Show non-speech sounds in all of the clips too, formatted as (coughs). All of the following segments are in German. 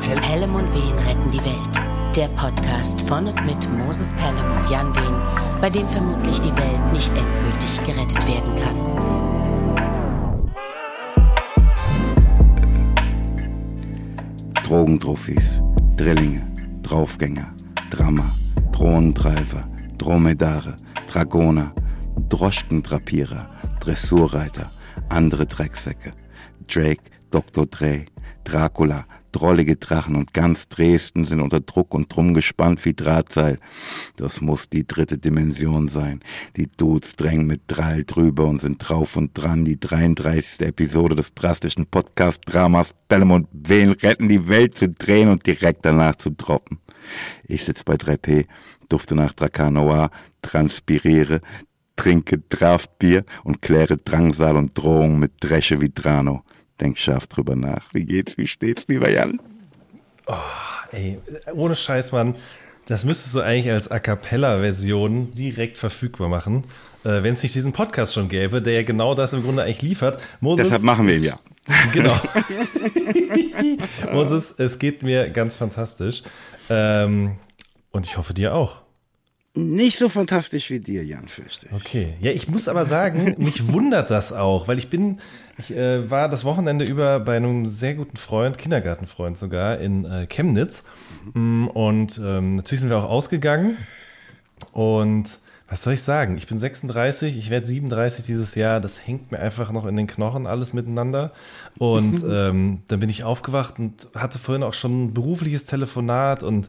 Pelham und Wehen retten die Welt. Der Podcast von und mit Moses Pelham und Jan Wehen, bei dem vermutlich die Welt nicht endgültig gerettet werden kann. Drogentrophys, Drillinge, Draufgänger, Drama, Drohnentreiber, Dromedare, Dragoner, Droschkentrapierer, Dressurreiter, andere Drecksäcke. Drake, Dr. Dre, Dracula, drollige Drachen und ganz Dresden sind unter Druck und drum gespannt wie Drahtseil. Das muss die dritte Dimension sein. Die Dudes drängen mit Drall drüber und sind drauf und dran. Die 33. Episode des drastischen Podcast-Dramas Bellem und Wehen retten die Welt zu drehen und direkt danach zu droppen. Ich sitz bei 3P, dufte nach Dracanoa, transpiriere, trinke Draftbier und kläre Drangsal und Drohung mit Dresche wie Drano. Denk scharf drüber nach. Wie geht's, wie steht's, lieber Jan? Oh, ey, ohne Scheiß, Mann. Das müsstest du eigentlich als A Cappella-Version direkt verfügbar machen, äh, wenn es nicht diesen Podcast schon gäbe, der ja genau das im Grunde eigentlich liefert. Moses, Deshalb machen wir ihn ja. (laughs) Genau. (laughs) Moses, es geht mir ganz fantastisch. Ähm, und ich hoffe dir auch. Nicht so fantastisch wie dir, Jan, fürchte ich. Okay. Ja, ich muss aber sagen, mich wundert das auch, weil ich bin, ich äh, war das Wochenende über bei einem sehr guten Freund, Kindergartenfreund sogar, in äh, Chemnitz. Mhm. Und ähm, natürlich sind wir auch ausgegangen. Und was soll ich sagen? Ich bin 36, ich werde 37 dieses Jahr. Das hängt mir einfach noch in den Knochen, alles miteinander. Und (laughs) ähm, dann bin ich aufgewacht und hatte vorhin auch schon ein berufliches Telefonat und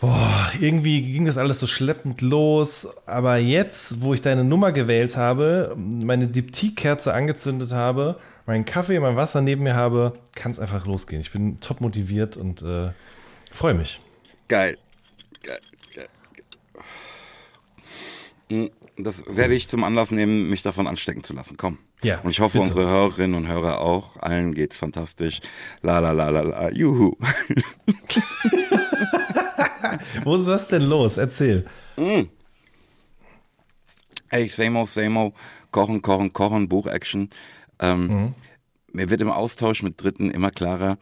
Boah, irgendwie ging das alles so schleppend los. Aber jetzt, wo ich deine Nummer gewählt habe, meine Diptyque-Kerze angezündet habe, meinen Kaffee, mein Wasser neben mir habe, kann es einfach losgehen. Ich bin top motiviert und äh, freue mich. Geil. Geil. Geil. Hm, das werde ich zum Anlass nehmen, mich davon anstecken zu lassen. Komm. Ja. Und ich hoffe, bitte. unsere Hörerinnen und Hörer auch. Allen geht's fantastisch. La la la la la. Juhu. (laughs) (laughs) Wo ist das denn los? Erzähl. Mm. Hey, same old, same old. Kochen, kochen, kochen, Buch-Action. Ähm, mhm. Mir wird im Austausch mit Dritten immer klarer,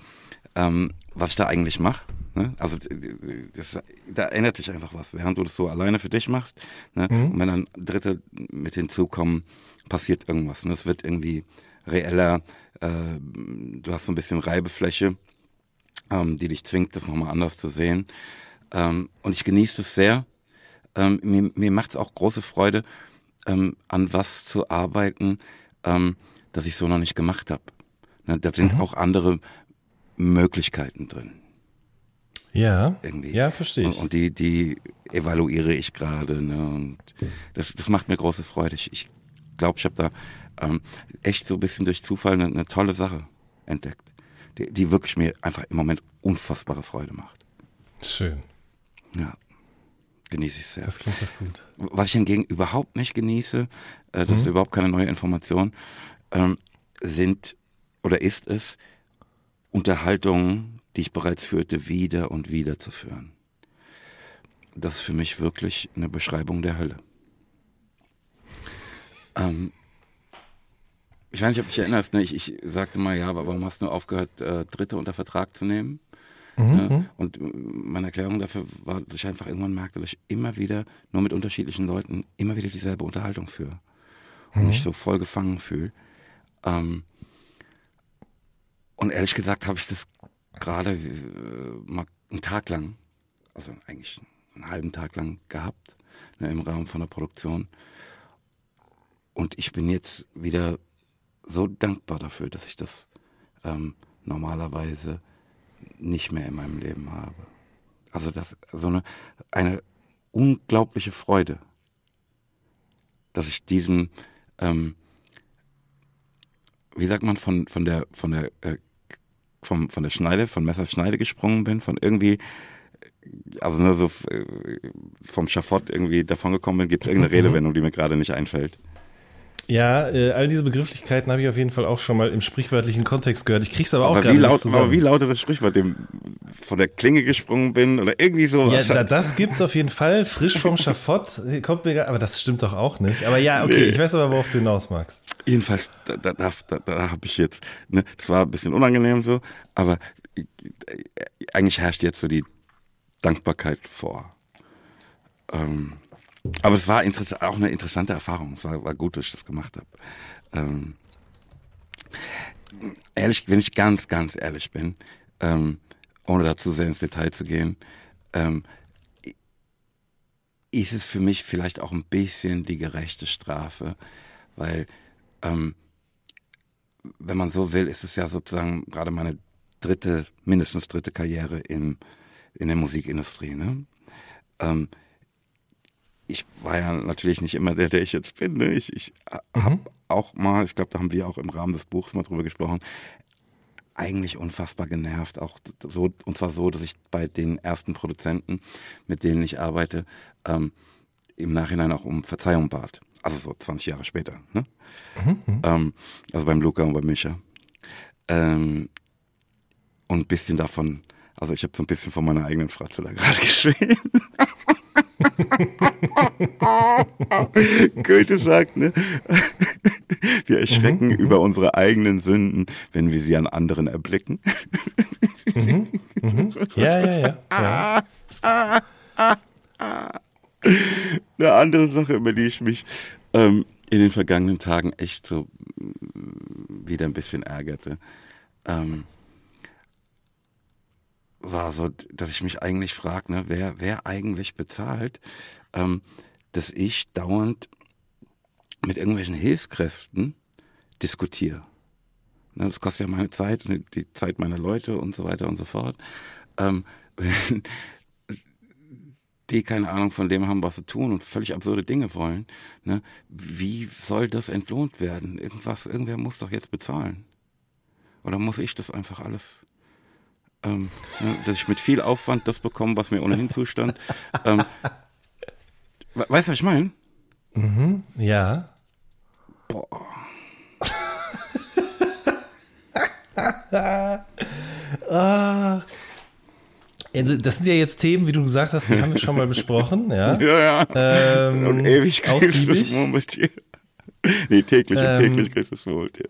ähm, was ich da eigentlich mache. Ne? Also das, da ändert sich einfach was, während du das so alleine für dich machst. Ne? Mhm. Und wenn dann Dritte mit hinzukommen, passiert irgendwas. Und ne? es wird irgendwie reeller. Äh, du hast so ein bisschen Reibefläche, ähm, die dich zwingt, das nochmal anders zu sehen. Ähm, und ich genieße es sehr. Ähm, mir mir macht es auch große Freude, ähm, an was zu arbeiten, ähm, das ich so noch nicht gemacht habe. Ne, da sind mhm. auch andere Möglichkeiten drin. Ja, irgendwie. ja, verstehe ich. Und, die, die evaluiere ich gerade. Ne? Und das, das macht mir große Freude. Ich, ich glaube, ich habe da ähm, echt so ein bisschen durch Zufall eine, eine tolle Sache entdeckt, die, die wirklich mir einfach im Moment unfassbare Freude macht. Schön. Ja, genieße ich sehr. Das klingt doch gut. Was ich hingegen überhaupt nicht genieße, äh, das mhm. ist überhaupt keine neue Information, ähm, sind oder ist es Unterhaltungen, die ich bereits führte, wieder und wieder zu führen. Das ist für mich wirklich eine Beschreibung der Hölle. Ähm, ich weiß nicht, ob du dich erinnerst, ne? ich, ich sagte mal, ja, aber warum hast du aufgehört, äh, Dritte unter Vertrag zu nehmen? Mhm. Ja, mhm. und meine Erklärung dafür war, dass ich einfach irgendwann merkte, dass ich immer wieder, nur mit unterschiedlichen Leuten, immer wieder dieselbe Unterhaltung führe. Und mhm. mich so voll gefangen fühle. Ähm, und ehrlich gesagt habe ich das gerade äh, mal einen Tag lang, also eigentlich einen halben Tag lang gehabt, ne, im Rahmen von der Produktion. Und ich bin jetzt wieder so dankbar dafür, dass ich das ähm, normalerweise nicht mehr in meinem Leben habe. Also das so eine, eine unglaubliche Freude, dass ich diesen, ähm, wie sagt man, von, von der, von der, äh, vom, von der Schneide, von Messers Schneide gesprungen bin, von irgendwie, also nur so äh, vom Schafott irgendwie davongekommen bin, gibt es irgendeine (laughs) Redewendung, die mir gerade nicht einfällt. Ja, äh, all diese Begrifflichkeiten habe ich auf jeden Fall auch schon mal im sprichwörtlichen Kontext gehört. Ich krieg's aber, aber auch wie laut, Aber wie lautet das Sprichwort, dem von der Klinge gesprungen bin oder irgendwie so? Ja, da, das gibt's auf jeden Fall. Frisch vom Schafott kommt mir, aber das stimmt doch auch nicht. Aber ja, okay, nee. ich weiß aber, worauf du hinaus magst. Jedenfalls, da, da, da, da habe ich jetzt, ne, das war ein bisschen unangenehm so, aber eigentlich herrscht jetzt so die Dankbarkeit vor. Ähm, aber es war auch eine interessante Erfahrung. Es war, war gut, dass ich das gemacht habe. Ähm, ehrlich, wenn ich ganz, ganz ehrlich bin, ähm, ohne dazu sehr ins Detail zu gehen, ähm, ist es für mich vielleicht auch ein bisschen die gerechte Strafe, weil ähm, wenn man so will, ist es ja sozusagen gerade meine dritte, mindestens dritte Karriere im, in der Musikindustrie. Ne? Ähm, ich war ja natürlich nicht immer der, der ich jetzt bin. Ne? Ich, ich mhm. habe auch mal, ich glaube, da haben wir auch im Rahmen des Buchs mal drüber gesprochen, eigentlich unfassbar genervt. Auch so, und zwar so, dass ich bei den ersten Produzenten, mit denen ich arbeite, ähm, im Nachhinein auch um Verzeihung bat. Also so 20 Jahre später. Ne? Mhm, mhm. ähm, also beim Luca und beim Micha. Ähm, und ein bisschen davon, also ich habe so ein bisschen von meiner eigenen Fratze da (laughs) gerade geschrieben. (laughs) Goethe sagt, ne? (laughs) wir erschrecken mhm, mhm, über unsere eigenen Sünden, wenn wir sie an anderen erblicken. Mhm, mhm. Ja, ja, ja. ja. (laughs) Eine andere Sache, über die ich mich ähm, in den vergangenen Tagen echt so mm, wieder ein bisschen ärgerte, ähm, war so, dass ich mich eigentlich frage, ne, wer, wer eigentlich bezahlt, ähm, dass ich dauernd mit irgendwelchen Hilfskräften diskutiere. Ne, das kostet ja meine Zeit die Zeit meiner Leute und so weiter und so fort. Ähm, (laughs) die keine Ahnung von dem haben, was sie tun und völlig absurde Dinge wollen, ne? wie soll das entlohnt werden? Irgendwas, irgendwer muss doch jetzt bezahlen. Oder muss ich das einfach alles, ähm, ne? dass ich mit viel Aufwand das bekomme, was mir ohnehin zustand? ähm, weißt du, was ich meine? Mhm, ja. Boah. ah, (laughs) das sind ja jetzt Themen, wie du gesagt hast, die haben wir schon mal besprochen. Ja, (laughs) ja. ja. Ähm, und ewig kriegst du das Murmeltier. Nee, täglich ähm, und täglich kriegst du das Murmeltier.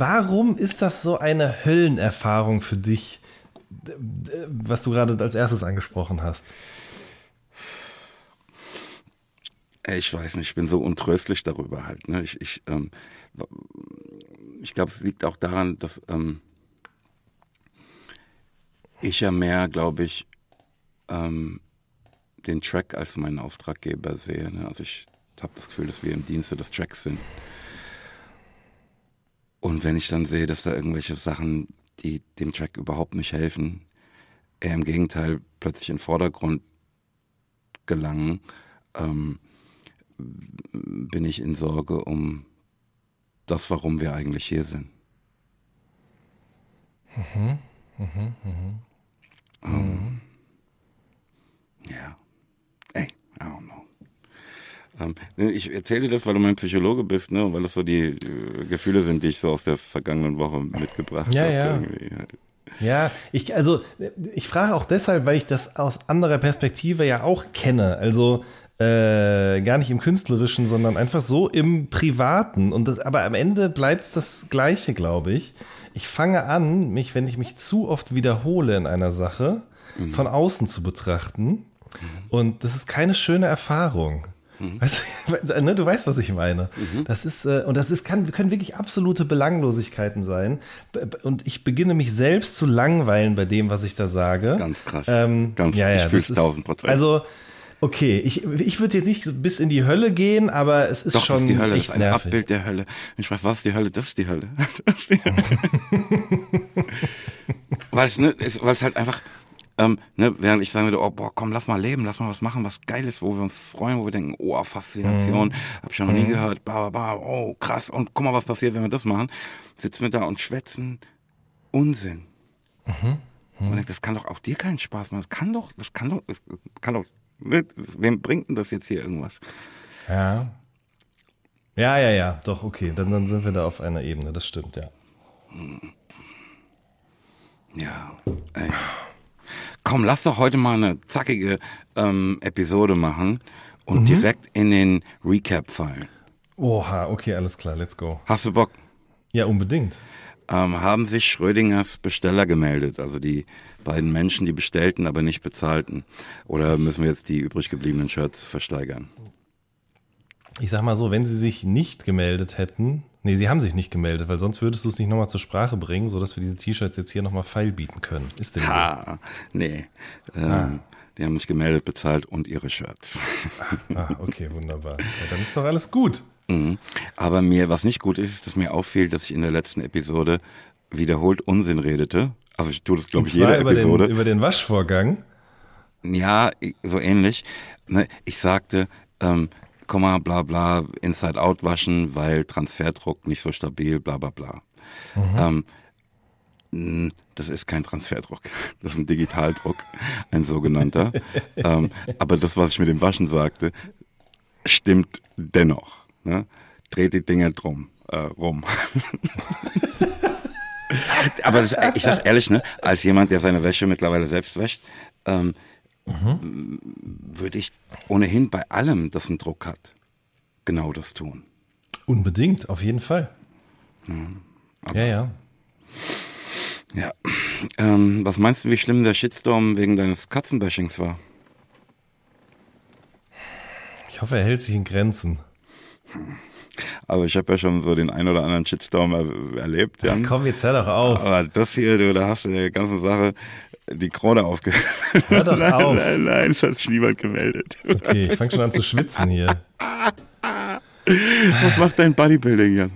Warum ist das so eine Höllenerfahrung für dich, was du gerade als erstes angesprochen hast? Ich weiß nicht, ich bin so untröstlich darüber halt. Ne? Ich, ich, ähm, ich glaube, es liegt auch daran, dass ähm, ich ja mehr, glaube ich, ähm, den Track als meinen Auftraggeber sehe. Ne? Also ich habe das Gefühl, dass wir im Dienste des Tracks sind. Und wenn ich dann sehe, dass da irgendwelche Sachen, die dem Track überhaupt nicht helfen, eher im Gegenteil plötzlich in den Vordergrund gelangen, ähm, bin ich in Sorge um das, warum wir eigentlich hier sind. Mhm. Mhm, mhm. Um, ja. Ey, I don't know. Ne, ich erzähle dir das, weil du mein Psychologe bist, ne? weil das so die äh, Gefühle sind, die ich so aus der vergangenen Woche mitgebracht ja, habe. Ja. Irgendwie. Ja, ich, also, ich frage auch deshalb, weil ich das aus anderer Perspektive ja auch kenne. Also, äh, gar nicht im Künstlerischen, sondern einfach so im Privaten. Und das, aber am Ende bleibt es das Gleiche, glaube ich ich fange an, mich, wenn ich mich zu oft wiederhole in einer Sache, mhm. von außen zu betrachten. Mhm. Und das ist keine schöne Erfahrung. Mhm. Weißt, (laughs) ne, du weißt, was ich meine. Mhm. Das ist, äh, und das ist, kann, können wirklich absolute Belanglosigkeiten sein. Und ich beginne mich selbst zu langweilen bei dem, was ich da sage. Ganz krass. Ähm, Ganz, ja, ja, ich fühle es Prozent. Also, Okay, ich, ich würde jetzt nicht bis in die Hölle gehen, aber es ist Doch, schon das ist die Hölle, echt das ist ein nervig. Abbild der Hölle. Ich frage, was ist die Hölle? Das ist die Hölle. (laughs) Hölle. (laughs) weil es ne, weil es halt einfach, ähm, ne, während ich sagen würde, oh boah, komm, lass mal leben, lass mal was machen, was geil ist, wo wir uns freuen, wo wir denken, oh, Faszination, mhm. hab ich schon noch nie mhm. gehört, bla bla bla, oh, krass, und guck mal, was passiert, wenn wir das machen. Sitzen wir da und schwätzen Unsinn. Mhm. Mhm. Und denke, das kann doch auch dir keinen Spaß machen. Das kann doch, das kann doch, das kann doch wem bringt denn das jetzt hier irgendwas? Ja. Ja, ja, ja, doch, okay. Dann, dann sind wir da auf einer Ebene, das stimmt, ja. Ja, ey. Komm, lass doch heute mal eine zackige ähm, Episode machen und mhm. direkt in den Recap fallen. Oha, okay, alles klar, let's go. Hast du Bock? Ja, unbedingt. ähm, haben sich Schrödingers Besteller gemeldet, also die beiden Menschen, die bestellten, aber nicht bezahlten. Oder müssen wir jetzt die übrig gebliebenen Shirts versteigern? Ich sag mal so, wenn sie sich nicht gemeldet hätten, nee, sie haben sich nicht gemeldet, weil sonst würdest du es nicht nochmal zur Sprache bringen, sodass wir diese T-Shirts jetzt hier nochmal feil bieten können. Ist denn Ha, nee. Ähm, Ah. Die haben sich gemeldet, bezahlt und ihre Shirts. Ah, okay, wunderbar. Ja, dann ist doch alles gut. Mhm. Aber mir, was nicht gut ist, ist, dass mir auffiel, dass ich in der letzten Episode wiederholt Unsinn redete. Also ich tue das, glaube ich, jede über den, Episode. über den Waschvorgang. Ja, so ähnlich. Ne, Ich sagte, ähm, Komma, bla bla, Inside Out waschen, weil Transferdruck nicht so stabil, bla bla bla. Ähm, mh, das ist kein Transferdruck, (laughs) das ist ein Digitaldruck, ein sogenannter. (laughs) ähm, aber das, was ich mit dem Waschen sagte, stimmt dennoch. Ne? Dreht die Dinger drum, äh, rum. (laughs) aber das, ich sag ehrlich, ne, als jemand, der seine Wäsche mittlerweile selbst wäscht, ähm, würde ich ohnehin bei allem, das einen Druck hat, genau das tun. Unbedingt, auf jeden Fall. ja, ja. Ja. Ähm, was meinst du, wie schlimm der Shitstorm wegen deines Katzenbashings war? Ich hoffe, er hält sich in Grenzen. Also ich habe ja schon so den ein oder anderen Shitstorm er erlebt, Jan. Komm, jetzt hör doch auf. Aber das hier, du, da hast du der ganzen Sache die Krone aufge... Hör doch (laughs) nein, auf. Nein, nein, es hat sich niemand gemeldet. Okay, ich fange schon an zu schwitzen hier. Was macht dein Bodybuilding, Jan?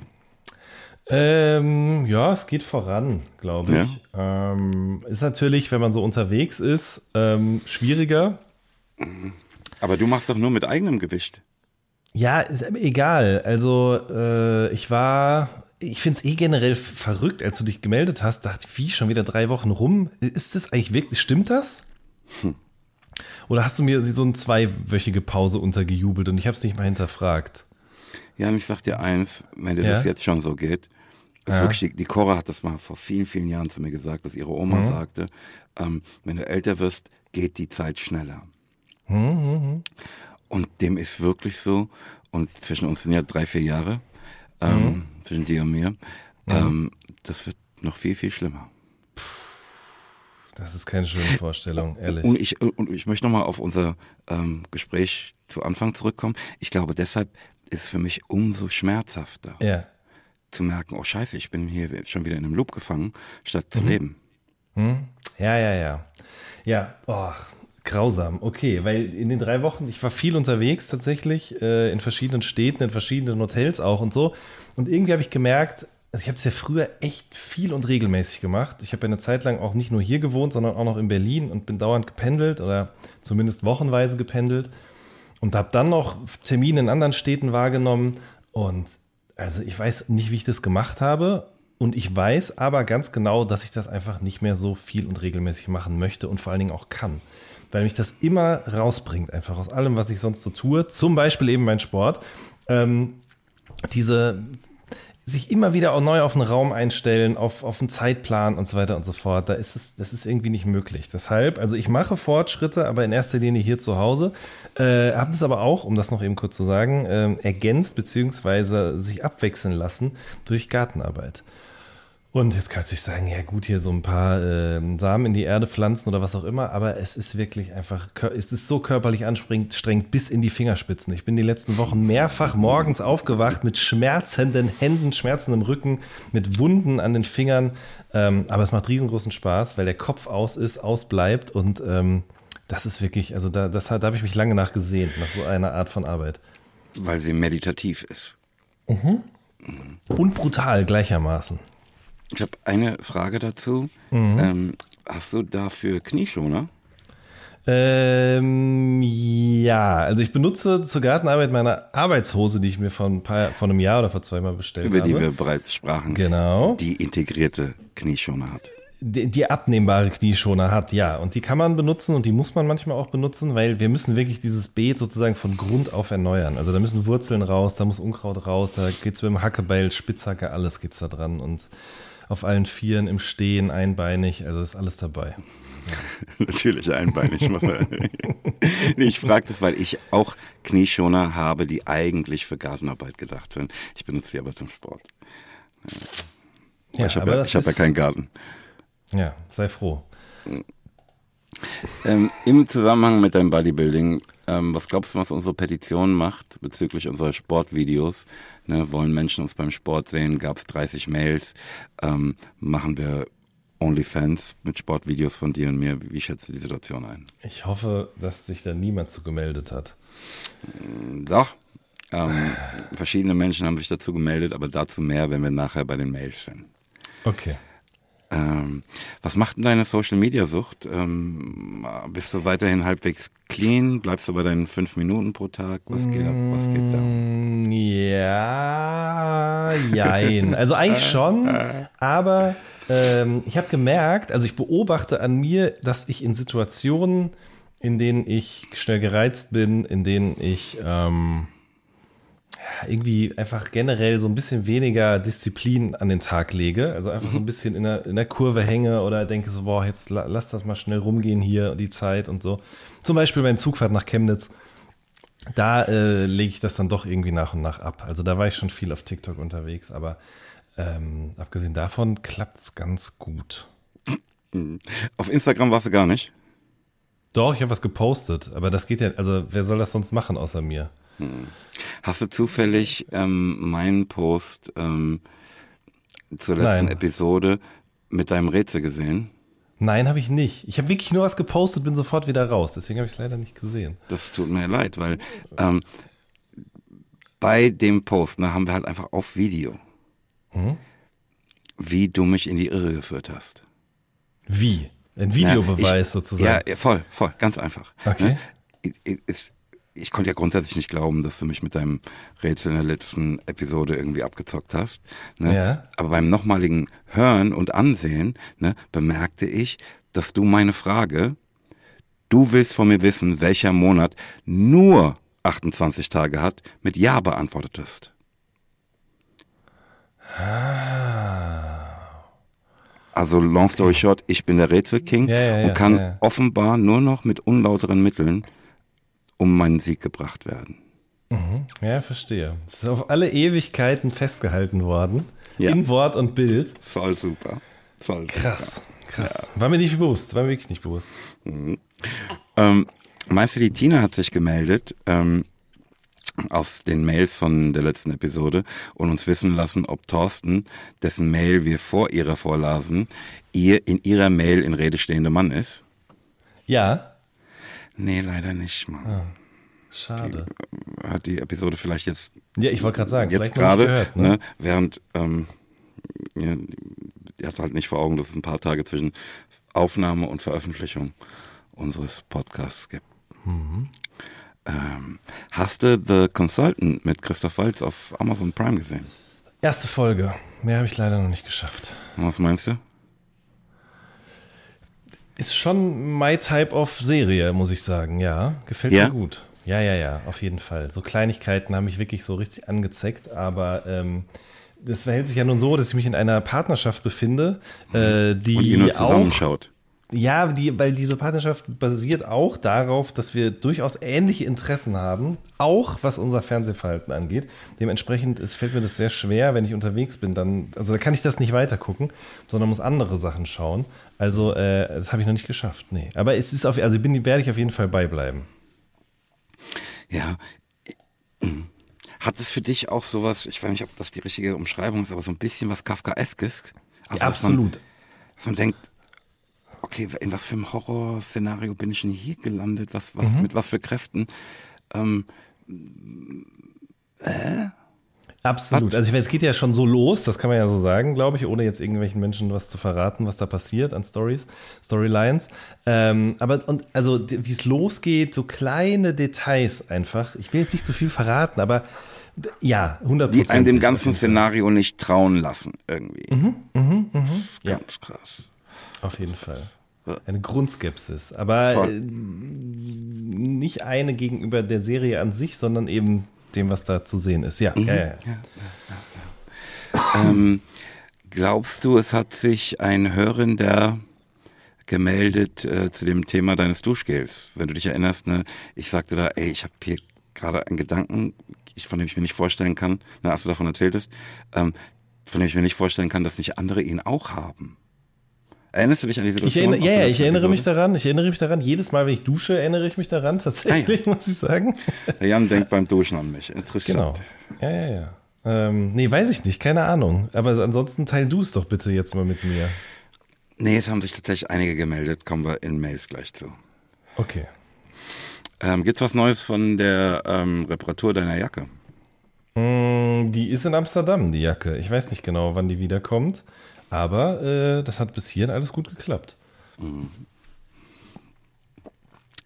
Ähm, ja, es geht voran, glaube ich. Ähm, ist natürlich, wenn man so unterwegs ist, ähm, schwieriger. Aber du machst doch nur mit eigenem Gewicht. Ja, egal. Also äh, ich war, ich finde es eh generell verrückt, als du dich gemeldet hast, dachte ich, wie, schon wieder drei Wochen rum? Ist das eigentlich wirklich, stimmt das? Oder hast du mir so eine zweiwöchige Pause untergejubelt und ich habe es nicht mal hinterfragt? Jan, ich sag dir eins, wenn dir Ja? das jetzt schon so geht, ist Ja. wirklich, die, die Cora hat das mal vor vielen, vielen Jahren zu mir gesagt, dass ihre Oma Mhm. sagte, ähm, wenn du älter wirst, geht die Zeit schneller. Mhm, Und dem ist wirklich so. Und zwischen uns sind ja drei, vier Jahre, ähm, Mhm. zwischen dir und mir. Ähm, das wird noch viel, viel schlimmer. Das ist keine schöne Vorstellung, ehrlich. Und ich, und ich möchte nochmal auf unser ähm, Gespräch zu Anfang zurückkommen. Ich glaube, deshalb ist es für mich umso schmerzhafter. ja. zu merken, oh scheiße, ich bin hier schon wieder in einem Loop gefangen, statt Mhm. zu leben. Ja, ja, ja. Ja, oh, grausam. Okay, weil in den drei Wochen, ich war viel unterwegs tatsächlich, äh, in verschiedenen Städten, in verschiedenen Hotels auch und so. Und irgendwie habe ich gemerkt, also ich habe es ja früher echt viel und regelmäßig gemacht. Ich habe eine Zeit lang auch nicht nur hier gewohnt, sondern auch noch in Berlin und bin dauernd gependelt oder zumindest wochenweise gependelt und habe dann noch Termine in anderen Städten wahrgenommen und also ich weiß nicht, wie ich das gemacht habe und ich weiß aber ganz genau, dass ich das einfach nicht mehr so viel und regelmäßig machen möchte und vor allen Dingen auch kann, weil mich das immer rausbringt, einfach aus allem, was ich sonst so tue, zum Beispiel eben mein Sport, ähm, diese sich immer wieder auch neu auf einen Raum einstellen, auf, auf einen Zeitplan und so weiter und so fort. Da ist es, das ist irgendwie nicht möglich. Deshalb, also ich mache Fortschritte, aber in erster Linie hier zu Hause. Äh, habe das aber auch, um das noch eben kurz zu sagen, ähm, ergänzt beziehungsweise sich abwechseln lassen durch Gartenarbeit. Und jetzt kannst du sagen, ja gut, hier so ein paar ähm, Samen in die Erde pflanzen oder was auch immer, aber es ist wirklich einfach, es ist so körperlich anstrengend bis in die Fingerspitzen. Ich bin die letzten Wochen mehrfach morgens aufgewacht mit schmerzenden Händen, schmerzendem Rücken, mit Wunden an den Fingern. Ähm, aber es macht riesengroßen Spaß, weil der Kopf aus ist, ausbleibt und ähm, das ist wirklich, also da, das, da habe ich mich lange nach gesehnt, nach so einer Art von Arbeit. Weil sie meditativ ist. Und brutal gleichermaßen. Ich habe eine Frage dazu. Mhm. Ähm, hast du dafür Knieschoner? Ähm, ja, also ich benutze zur Gartenarbeit meine Arbeitshose, die ich mir vor, ein paar, vor einem Jahr oder vor zweimal bestellt über habe. die wir bereits sprachen, Genau. die integrierte Knieschoner hat. die, die abnehmbare Knieschoner hat, ja. Und die kann man benutzen und die muss man manchmal auch benutzen, weil wir müssen wirklich dieses Beet sozusagen von Grund auf erneuern. Also da müssen Wurzeln raus, da muss Unkraut raus, da geht's mit dem Hackebeil, Spitzhacke, alles geht's da dran. Und auf allen Vieren, im Stehen, einbeinig, also ist alles dabei. (laughs) Natürlich einbeinig. (laughs) nee, ich frage das, weil ich auch Knieschoner habe, die eigentlich für Gartenarbeit gedacht sind. Ich benutze die aber zum Sport. Ja, ich habe ja, hab ja keinen Garten. Ja, sei froh. Ähm, Im Zusammenhang mit deinem Bodybuilding, ähm, was glaubst du, was unsere Petition macht bezüglich unserer Sportvideos? Ne, wollen Menschen uns beim Sport sehen? Gab es 30 Mails? Ähm, machen wir OnlyFans mit Sportvideos von dir und mir? Wie schätzt du die Situation ein? Ich hoffe, dass sich da niemand zu gemeldet hat. Doch. Ähm, verschiedene Menschen haben sich dazu gemeldet, aber dazu mehr, wenn wir nachher bei den Mails sind. Okay. Ähm, was macht denn deine Social Media Sucht? Ähm, bist du weiterhin halbwegs clean? Bleibst du bei deinen fünf Minuten pro Tag? Was geht ab? Was geht da? Mm, ja, jein. Also eigentlich schon, aber ähm, ich habe gemerkt, also ich beobachte an mir, dass ich in Situationen, in denen ich schnell gereizt bin, in denen ich ähm, irgendwie einfach generell so ein bisschen weniger Disziplin an den Tag lege. Also einfach so ein mhm. bisschen in der, in der Kurve hänge oder denke so, boah, jetzt lass das mal schnell rumgehen hier, die Zeit und so. Zum Beispiel meine Zugfahrt nach Chemnitz. Da äh, lege ich das dann doch irgendwie nach und nach ab. Also da war ich schon viel auf TikTok unterwegs, aber ähm, abgesehen davon klappt es ganz gut. (clears throat) Auf Instagram warst du gar nicht? Doch, ich habe was gepostet, aber das geht ja, also wer soll das sonst machen außer mir? Hast du zufällig ähm, meinen Post ähm, zur letzten Nein. Episode mit deinem Rätsel gesehen? Nein, habe ich nicht. Ich habe wirklich nur was gepostet, bin sofort wieder raus. Deswegen habe ich es leider nicht gesehen. Das tut mir leid, weil ähm, bei dem Post ne, haben wir halt einfach auf Video, mhm. wie du mich in die Irre geführt hast. Wie? Ein Videobeweis ja, ich, sozusagen. Ja, voll, voll, ganz einfach. Okay. Ne? Es, ich konnte ja grundsätzlich nicht glauben, dass du mich mit deinem Rätsel in der letzten Episode irgendwie abgezockt hast. Ne? Ja. Aber beim nochmaligen Hören und Ansehen ne, bemerkte ich, dass du meine Frage, du willst von mir wissen, welcher Monat nur 28 Tage hat, mit Ja beantwortetest. Ah. Also long story okay. short, ich bin der Rätselking ja, ja, und kann offenbar nur noch mit unlauteren Mitteln um meinen Sieg gebracht werden. Mhm. Ja, verstehe. Es ist auf alle Ewigkeiten festgehalten worden. Ja. In Wort und Bild. Voll super. Voll krass, super. krass. Ja. War mir nicht bewusst, war mir wirklich nicht bewusst. Mhm. Ähm, meinst du, die Tina hat sich gemeldet ähm, aus den Mails von der letzten Episode und uns wissen lassen, ob Thorsten, dessen Mail wir vor ihrer vorlasen, ihr in ihrer Mail in Rede stehende Mann ist? Ja, Nee, leider nicht, Mann. Ah, schade. Die, hat die Episode vielleicht jetzt. Ja, ich wollte gerade sagen, jetzt gerade, ne? ne? während ähm, ja, die hat halt nicht vor Augen, dass es ein paar Tage zwischen Aufnahme und Veröffentlichung unseres Podcasts gibt. Mhm. Ähm, hast du The Consultant mit Christoph Waltz auf Amazon Prime gesehen? Erste Folge. Mehr habe ich leider noch nicht geschafft. Was meinst du? Ist schon my type of Serie, muss ich sagen, ja. Gefällt ja? mir gut. Ja, ja, ja, auf jeden Fall. So Kleinigkeiten haben mich wirklich so richtig angezeckt, aber ähm, das verhält sich ja nun so, dass ich mich in einer Partnerschaft befinde, äh, die Und ihr nur zusammenschaut. Ja, die, weil diese Partnerschaft basiert auch darauf, dass wir durchaus ähnliche Interessen haben, auch was unser Fernsehverhalten angeht. Dementsprechend ist, fällt mir das sehr schwer, wenn ich unterwegs bin, dann, also da kann ich das nicht weiter gucken, sondern muss andere Sachen schauen. Also, äh, das habe ich noch nicht geschafft, nee. Aber es ist auf, also bin, werde ich auf jeden Fall beibleiben. Ja. Hat es für dich auch sowas, ich weiß nicht, ob das die richtige Umschreibung ist, aber so ein bisschen was Kafkaeskes? Also, ja, absolut. Dass man, dass man denkt, okay, in was für einem Horrorszenario bin ich denn hier gelandet? Was, was, mhm. mit was für Kräften? Ähm, äh? Absolut. Was? Also ich meine, es geht ja schon so los, das kann man ja so sagen, glaube ich, ohne jetzt irgendwelchen Menschen was zu verraten, was da passiert an Stories, Storylines. Ähm, aber und also wie es losgeht, so kleine Details einfach. Ich will jetzt nicht zu viel verraten, aber ja, 100% Die einem dem ganzen Szenario nicht trauen lassen, irgendwie. Mhm, mhm, mhm. Ganz ja. krass. Auf jeden Fall. Eine Grundskepsis, aber Voll. Äh, nicht eine gegenüber der Serie an sich, sondern eben dem, was da zu sehen ist. Ja, mhm. ja, ja. ja, ja ähm, glaubst du, es hat sich ein Hörender gemeldet äh, zu dem Thema deines Duschgels? Wenn du dich erinnerst, ne, ich sagte da, ey, ich habe hier gerade einen Gedanken, von dem ich mir nicht vorstellen kann, ne, als du davon erzähltest, ähm, von dem ich mir nicht vorstellen kann, dass nicht andere ihn auch haben. Erinnerst du dich an die Ich Situation? erinnere, ja, ja, ich erinnere mich daran. Ich erinnere mich daran. Jedes Mal, wenn ich dusche, erinnere ich mich daran. Tatsächlich, muss ich sagen. Der Jan denkt beim Duschen an mich. Interessant. Genau. Ja, ja, ja. Ähm, nee, weiß ich nicht. Keine Ahnung. Aber ansonsten teil du es doch bitte jetzt mal mit mir. Nee, es haben sich tatsächlich einige gemeldet. Kommen wir in Mails gleich zu. Okay. Ähm, gibt's was Neues von der ähm, Reparatur deiner Jacke? Mm, Die ist in Amsterdam, die Jacke. Ich weiß nicht genau, wann die wiederkommt. Aber äh, das hat bis hierhin alles gut geklappt.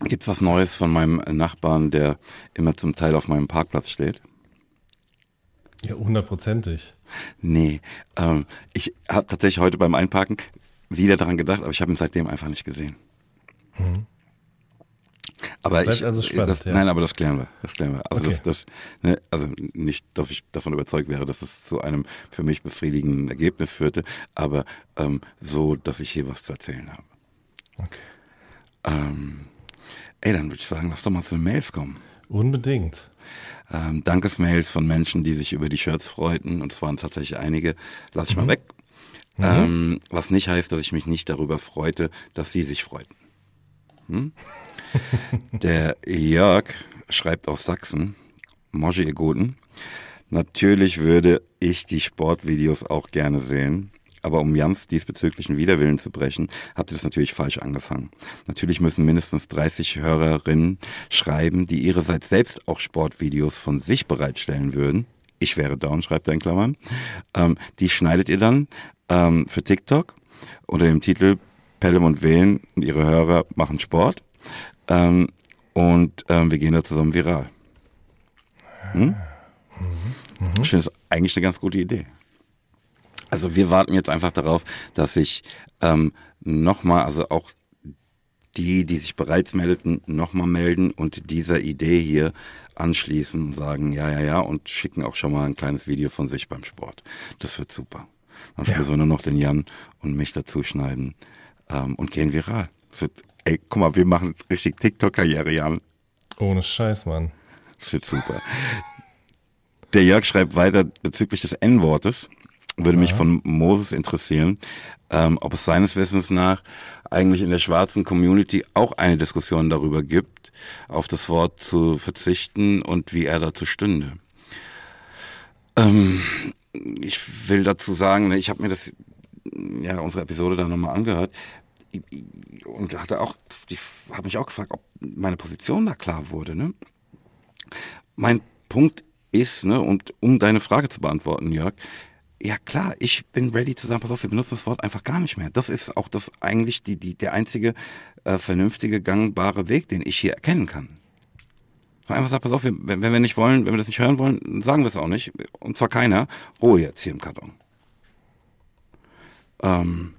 Gibt's was Neues von meinem Nachbarn, der immer zum Teil auf meinem Parkplatz steht? Ja, hundertprozentig. Nee, ähm, ich habe tatsächlich heute beim Einparken wieder daran gedacht, aber ich habe ihn seitdem einfach nicht gesehen. Aber bleibt ich, also spannend, das, ja. nein, aber das klären wir, das klären wir. Also Okay. das, das, ne, also nicht, dass ich davon überzeugt wäre, dass es zu einem für mich befriedigenden Ergebnis führte, aber ähm, so, dass ich hier was zu erzählen habe. Okay. Ähm, ey, dann würde ich sagen, lass doch mal zu den Mails kommen. Unbedingt. Ähm, Dankesmails von Menschen, die sich über die Shirts freuten, und es waren tatsächlich einige, lass ich mal weg. Ähm, was nicht heißt, dass ich mich nicht darüber freute, dass sie sich freuten. Hm? (laughs) Der Jörg schreibt aus Sachsen, Moji ihr Guten, natürlich würde ich die Sportvideos auch gerne sehen, aber um Jans diesbezüglichen Widerwillen zu brechen, habt ihr das natürlich falsch angefangen. Natürlich müssen mindestens 30 Hörerinnen schreiben, die ihrerseits selbst auch Sportvideos von sich bereitstellen würden. Ich wäre down, schreibt er in Klammern. Ähm, die schneidet ihr dann ähm, für TikTok unter dem Titel Pelham und Wehen und ihre Hörer machen Sport. Ähm, und ähm, wir gehen da zusammen viral. Hm? Ich finde es eigentlich eine ganz gute Idee. Also wir warten jetzt einfach darauf, dass sich ähm, nochmal, also auch die, die sich bereits meldeten, nochmal melden und dieser Idee hier anschließen und sagen, ja, ja, ja, und schicken auch schon mal ein kleines Video von sich beim Sport. Das wird super. Dann Ja. müssen wir nur noch den Jan und mich dazu schneiden ähm, und gehen viral. Das wird, ey, guck mal, wir machen richtig TikTok-Karriere, Jan. Ohne Scheiß, Mann. Das wird super. Der Jörg schreibt weiter bezüglich des N-Wortes. Würde mich von Moses interessieren, ähm, ob es seines Wissens nach eigentlich in der schwarzen Community auch eine Diskussion darüber gibt, auf das Wort zu verzichten und wie er dazu stünde. Ähm, ich will dazu sagen, ne, ich habe mir das, ja, unsere Episode da nochmal angehört und hatte auch, ich habe mich auch gefragt, ob meine Position da klar wurde. Ne? Mein Punkt ist, ne, und um deine Frage zu beantworten, Jörg, ja klar, ich bin ready zu sagen, pass auf, wir benutzen das Wort einfach gar nicht mehr. Das ist auch das eigentlich die, die, der einzige äh, vernünftige, gangbare Weg, den ich hier erkennen kann. Einfach sagt, pass auf, wir, wenn, wenn wir nicht wollen, wenn wir das nicht hören wollen, sagen wir es auch nicht. Und zwar keiner. Ruhe jetzt hier im Karton. Ähm,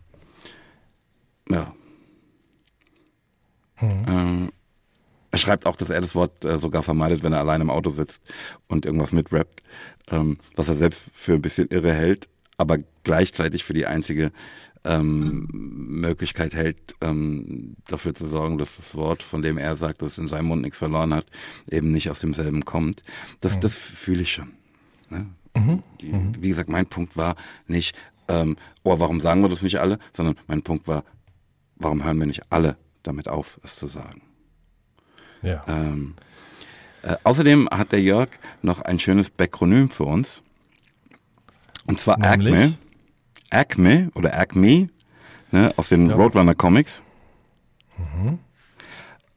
ja. Ähm, er schreibt auch, dass er das Wort äh, sogar vermeidet, wenn er allein im Auto sitzt und irgendwas mitrappt, ähm, was er selbst für ein bisschen irre hält, aber gleichzeitig für die einzige ähm, Möglichkeit hält, ähm, dafür zu sorgen, dass das Wort, von dem er sagt, dass es in seinem Mund nichts verloren hat, eben nicht aus demselben kommt. Das, das fühle ich schon. Ne? Die, Wie gesagt, mein Punkt war nicht, ähm, oh, warum sagen wir das nicht alle, sondern mein Punkt war, warum hören wir nicht alle damit auf, es zu sagen? Ja. Ähm, äh, außerdem hat der Jörg noch ein schönes Bakronym für uns. Und zwar Nämlich? Acme. Acme oder Acme ne, aus den. Roadrunner Comics.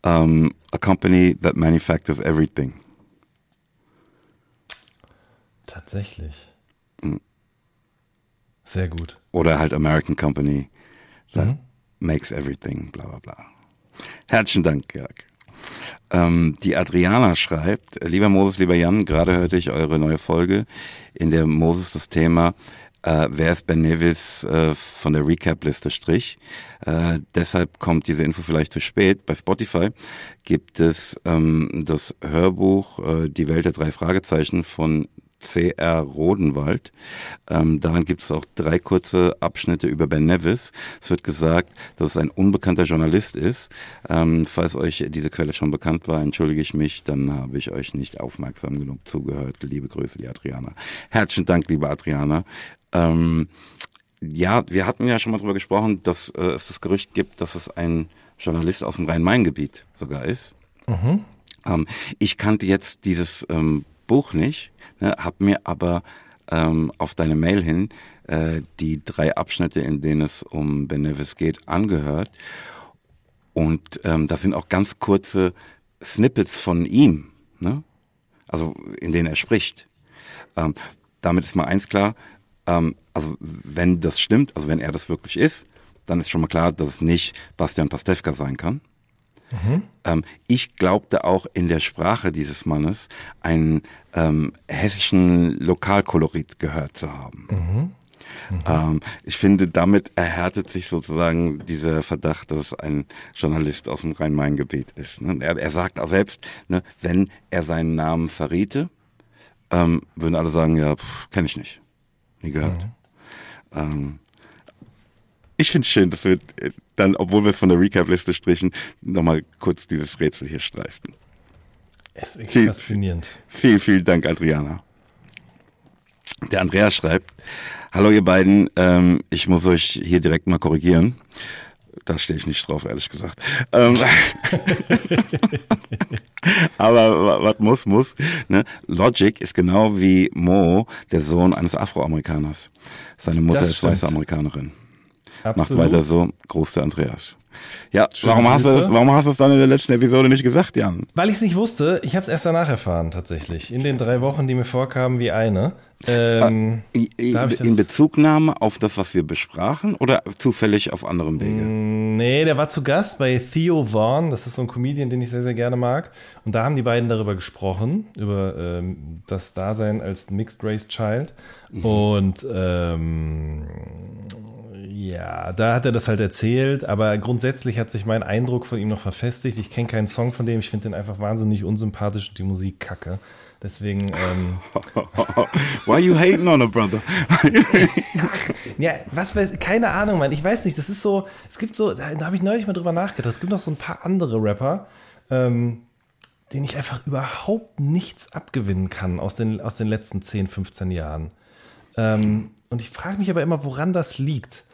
Um, a company that manufactures everything. Tatsächlich. Mhm. Sehr gut. Oder halt American Company that makes everything, bla bla bla. Herzlichen Dank, Jörg. Ähm, die Adriana schreibt, lieber Moses, lieber Jan, gerade hörte ich eure neue Folge, in der Moses das Thema äh, Wer ist Ben Nevis äh, von der Recap-Liste strich. Äh, deshalb kommt diese Info vielleicht zu spät. Bei Spotify gibt es ähm, das Hörbuch äh, Die Welt der drei Fragezeichen von CR Rodenwald. Ähm, darin gibt es auch drei kurze Abschnitte über Ben Nevis. Es wird gesagt, dass es ein unbekannter Journalist ist. Ähm, falls euch diese Quelle schon bekannt war, entschuldige ich mich, dann habe ich euch nicht aufmerksam genug zugehört. Liebe Grüße, die Adriana. Herzlichen Dank, liebe Adriana. Ähm, ja, wir hatten ja schon mal darüber gesprochen, dass äh, es das Gerücht gibt, dass es ein Journalist aus dem Rhein-Main-Gebiet sogar ist. Mhm. Ähm, ich kannte jetzt dieses ähm, Buch nicht, ne, habe mir aber ähm, auf deine Mail hin äh, die drei Abschnitte, in denen es um Ben Nevis geht, angehört. Und ähm, das sind auch ganz kurze Snippets von ihm, ne? also in denen er spricht. Ähm, damit ist mal eins klar, ähm, also wenn das stimmt, also wenn er das wirklich ist, dann ist schon mal klar, dass es nicht Bastian Pastewka sein kann. Mhm. Ähm, ich glaubte auch in der Sprache dieses Mannes einen ähm, hessischen Lokalkolorit gehört zu haben. Mhm. Mhm. Ähm, ich finde, damit erhärtet sich sozusagen dieser Verdacht, dass es ein Journalist aus dem Rhein-Main-Gebiet ist. Ne? Er, er, sagt auch selbst, ne, wenn er seinen Namen verriete, ähm, würden alle sagen, ja, kenne ich nicht, nie gehört. Mhm. Ähm, ich finde es schön, dass wir äh, dann, obwohl wir es von der Recap-Liste strichen, nochmal kurz dieses Rätsel hier streifen. Es ist wirklich viel, faszinierend. Vielen, vielen Dank, Adriana. Der Andreas schreibt, hallo ihr beiden, ähm, ich muss euch hier direkt mal korrigieren. Da stehe ich nicht drauf, ehrlich gesagt. Ähm, (laughs) aber was muss, muss. Ne? Logic ist genau wie Mo, der Sohn eines Afroamerikaners. Seine Mutter ist weiße Amerikanerin. Absolut. Macht weiter so. Groß der Andreas. Ja, warum hast, du das, warum hast du es dann in der letzten Episode nicht gesagt, Jan? Weil ich es nicht wusste. Ich habe es erst danach erfahren, tatsächlich. In den drei Wochen, die mir vorkamen wie eine. Ähm, in, ah, in Bezugnahme auf das, was wir besprachen oder zufällig auf anderem Wege? Mm, nee, der war zu Gast bei Theo Vaughn. Das ist so ein Comedian, den ich sehr, sehr gerne mag. Und da haben die beiden darüber gesprochen, über ähm, das Dasein als Mixed Race Child. Mhm. Und ähm, ja, da hat er das halt erzählt, aber grundsätzlich hat sich mein Eindruck von ihm noch verfestigt. Ich kenne keinen Song von dem, ich finde den einfach wahnsinnig unsympathisch und die Musik kacke. Deswegen. Ähm, (laughs) Why you hating on a brother? (laughs) ja, was weiß keine Ahnung, Mann. Ich weiß nicht, das ist so, es gibt so, da, habe ich neulich mal drüber nachgedacht. Es gibt noch so ein paar andere Rapper, ähm, denen ich einfach überhaupt nichts abgewinnen kann aus den, aus den letzten 10, 15 Jahren. Ähm, und ich frage mich aber immer, woran das liegt.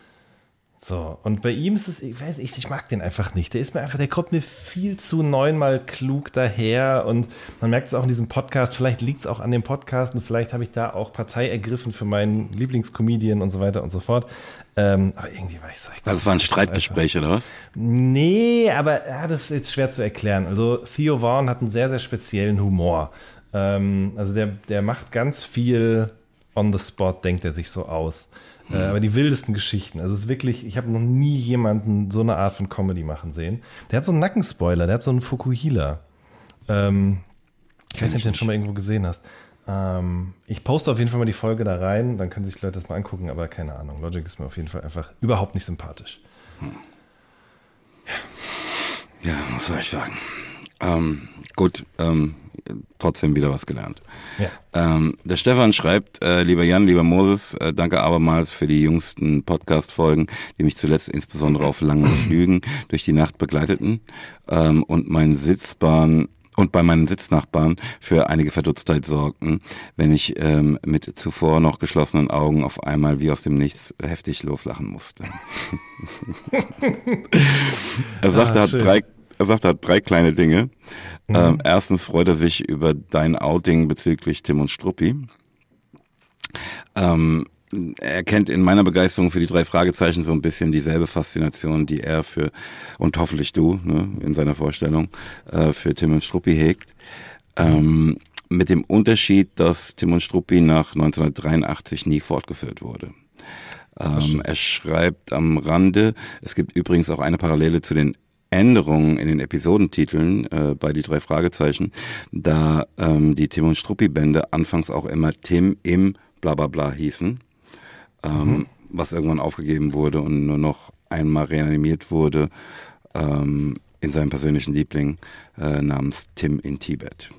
So, und bei ihm ist es, ich weiß nicht, ich mag den einfach nicht. Der ist mir einfach, der kommt mir viel zu neunmal klug daher und man merkt es auch in diesem Podcast, vielleicht liegt es auch an dem Podcast und vielleicht habe ich da auch Partei ergriffen für meinen Lieblingscomedian und so weiter und so fort. Ähm, aber irgendwie war ich so. Ich das war ein Streitgespräch, oder was? Nee, aber ja, das ist jetzt schwer zu erklären. Also Theo Vaughn hat einen sehr, sehr speziellen Humor. Ähm, also der, der macht ganz viel on the spot, denkt er sich so aus. Äh, aber die wildesten Geschichten. Also es ist wirklich, ich habe noch nie jemanden so eine Art von Comedy machen sehen. Der hat so einen Nackenspoiler, der hat so einen Fukuhila. Ähm, ich weiß nicht, ob du den schon mal irgendwo gesehen hast. Ähm, ich poste auf jeden Fall mal die Folge da rein, dann können sich Leute das mal angucken, aber keine Ahnung. Logic ist mir auf jeden Fall einfach überhaupt nicht sympathisch. Hm. Ja, was soll ich sagen? Ähm, gut, ähm, trotzdem wieder was gelernt. Ja. Ähm, der Stefan schreibt, äh, lieber Jan, lieber Moses, äh, danke abermals für die jüngsten Podcast-Folgen, die mich zuletzt insbesondere auf langen Flügen durch die Nacht begleiteten ähm, und meinen Sitzbahn und bei meinen Sitznachbarn für einige Verdutztheit sorgten, wenn ich ähm, mit zuvor noch geschlossenen Augen auf einmal wie aus dem Nichts heftig loslachen musste. (laughs) er sagt, ah, er hat drei er sagt, er hat drei kleine Dinge. Mhm. Ähm, erstens freut er sich über dein Outing bezüglich Tim und Struppi. Ähm, er kennt in meiner Begeisterung für die drei Fragezeichen so ein bisschen dieselbe Faszination, die er für, und hoffentlich du, ne, in seiner Vorstellung, äh, für Tim und Struppi hegt. Ähm, mit dem Unterschied, dass Tim und Struppi nach 1983 nie fortgeführt wurde. Ähm, er schreibt am Rande, es gibt übrigens auch eine Parallele zu den Änderungen in den Episodentiteln äh, bei die drei Fragezeichen, da ähm, die Tim und Struppi Bände anfangs auch immer Tim im Blablabla hießen, ähm, mhm. was irgendwann aufgegeben wurde und nur noch einmal reanimiert wurde ähm, in seinem persönlichen Liebling äh, namens Tim in Tibet.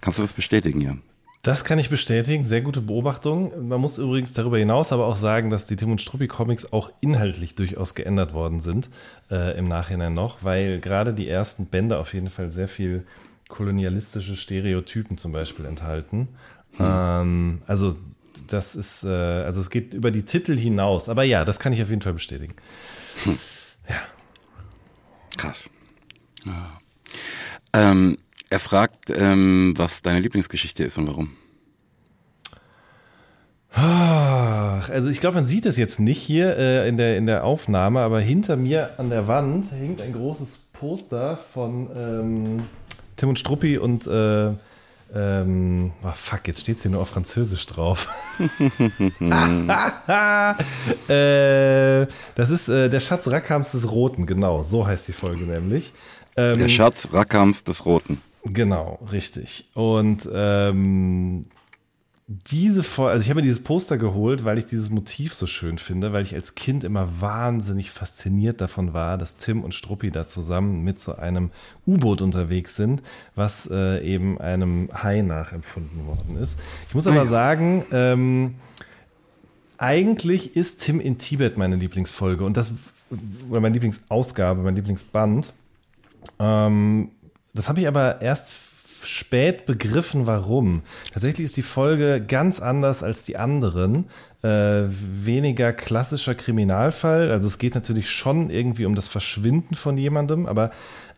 Kannst du das bestätigen, Jan? Das kann ich bestätigen, sehr gute Beobachtung. Man muss übrigens darüber hinaus aber auch sagen, dass die Tim und Struppi Comics auch inhaltlich durchaus geändert worden sind äh, im Nachhinein noch, weil gerade die ersten Bände auf jeden Fall sehr viel kolonialistische Stereotypen zum Beispiel enthalten. Hm. Ähm, also das ist, äh, also es geht über die Titel hinaus. Aber ja, das kann ich auf jeden Fall bestätigen. Hm. Ja. Krass. Ja. Ähm, er fragt, ähm, was deine Lieblingsgeschichte ist und warum. Also ich glaube, man sieht es jetzt nicht hier äh, in, der, in der Aufnahme, aber hinter mir an der Wand hängt ein großes Poster von ähm, Tim und Struppi und äh, ähm, oh fuck, jetzt steht es hier nur auf Französisch drauf. (laughs) (laughs) äh, das ist äh, der Schatz Rackams des Roten, genau, so heißt die Folge nämlich. Ähm, der Schatz Rackams des Roten. Genau, richtig. Und ähm, diese Folge, also ich habe mir dieses Poster geholt, weil ich dieses Motiv so schön finde, weil ich als Kind immer wahnsinnig fasziniert davon war, dass Tim und Struppi da zusammen mit so einem U-Boot unterwegs sind, was äh, eben einem Hai nachempfunden worden ist. Ich muss aber sagen, ähm, eigentlich ist Tim in Tibet meine Lieblingsfolge und das, oder meine Lieblingsausgabe, mein Lieblingsband. Ähm, das habe ich aber erst spät begriffen, warum. Tatsächlich ist die Folge ganz anders als die anderen. Äh, weniger klassischer Kriminalfall. Also es geht natürlich schon irgendwie um das Verschwinden von jemandem, aber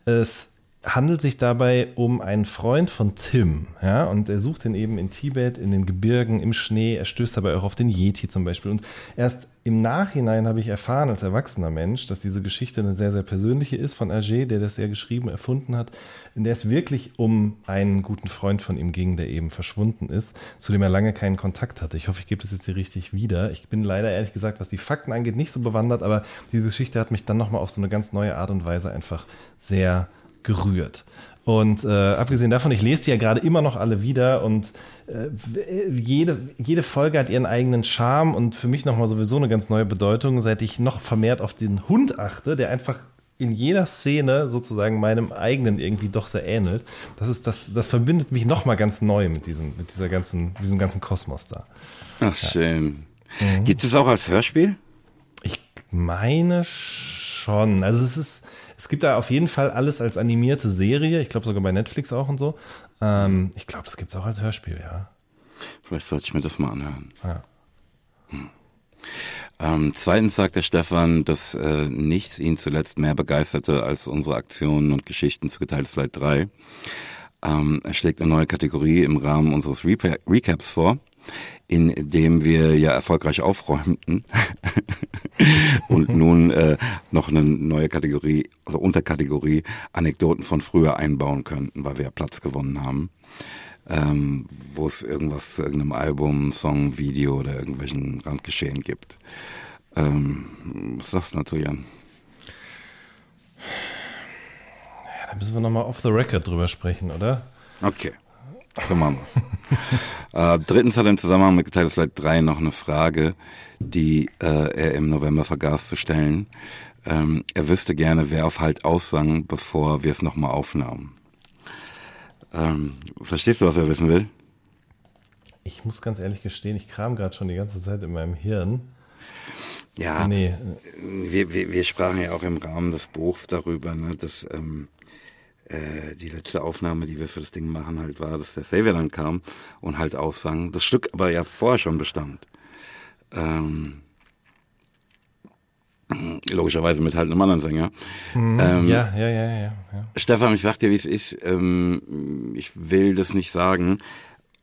es handelt sich dabei um einen Freund von Tim, ja, und er sucht ihn eben in Tibet, in den Gebirgen, im Schnee, er stößt dabei auch auf den Yeti zum Beispiel und erst im Nachhinein habe ich erfahren als erwachsener Mensch, dass diese Geschichte eine sehr, sehr persönliche ist von Hergé, der das ja geschrieben, erfunden hat, in der es wirklich um einen guten Freund von ihm ging, der eben verschwunden ist, zu dem er lange keinen Kontakt hatte. Ich hoffe, ich gebe das jetzt hier richtig wieder. Ich bin leider ehrlich gesagt, was die Fakten angeht, nicht so bewandert, aber diese Geschichte hat mich dann nochmal auf so eine ganz neue Art und Weise einfach sehr gerührt. Und äh, abgesehen davon, ich lese die ja gerade immer noch alle wieder und äh, jede, jede Folge hat ihren eigenen Charme und für mich nochmal sowieso eine ganz neue Bedeutung, seit ich noch vermehrt auf den Hund achte, der einfach in jeder Szene sozusagen meinem eigenen irgendwie doch sehr ähnelt. Das ist das, das verbindet mich nochmal ganz neu mit diesem, mit dieser ganzen, diesem ganzen Kosmos da. Ach, ja. schön. Mhm. Gibt es auch als Hörspiel? Ich meine schon. Also es ist, es gibt da auf jeden Fall alles als animierte Serie. Ich glaube sogar bei Netflix auch und so. Ähm, ich glaube, das gibt es auch als Hörspiel, ja. Vielleicht sollte ich mir das mal anhören. Ja. Hm. Ähm, zweitens sagt der Stefan, dass äh, nichts ihn zuletzt mehr begeisterte als unsere Aktionen und Geschichten zu Geteiltes Leid 3. Ähm, er schlägt eine neue Kategorie im Rahmen unseres Recaps vor in dem wir ja erfolgreich aufräumten (laughs) und nun äh, noch eine neue Kategorie, also Unterkategorie Anekdoten von früher einbauen könnten, weil wir ja Platz gewonnen haben. Ähm, wo es irgendwas zu irgendeinem Album, Song, Video oder irgendwelchen Randgeschehen gibt. Ähm, was sagst du dazu, Jan? Ja, da müssen wir nochmal off the record drüber sprechen, oder? Okay. So machen wir's. (laughs) äh, drittens hat er im Zusammenhang mit Geteiltes Leid 3 noch eine Frage, die äh, er im November vergaß zu stellen. Ähm, er wüsste gerne, wer auf Halt aussang, bevor wir es nochmal aufnahmen. Ähm, verstehst du, was er wissen will? Ich muss ganz ehrlich gestehen, ich kram gerade schon die ganze Zeit in meinem Hirn. Ja, nee. wir, wir, wir sprachen ja auch im Rahmen des Buchs darüber, ne, dass ähm, äh, die letzte Aufnahme, die wir für das Ding machen, halt war, dass der Xavier dann kam und halt aussang. Das Stück aber ja vorher schon bestand. Ähm, logischerweise mit halt einem anderen Sänger. Mhm, ähm, ja, ja, ja, ja, ja. Stefan, ich sag dir, wie es ist. Ähm, ich will das nicht sagen,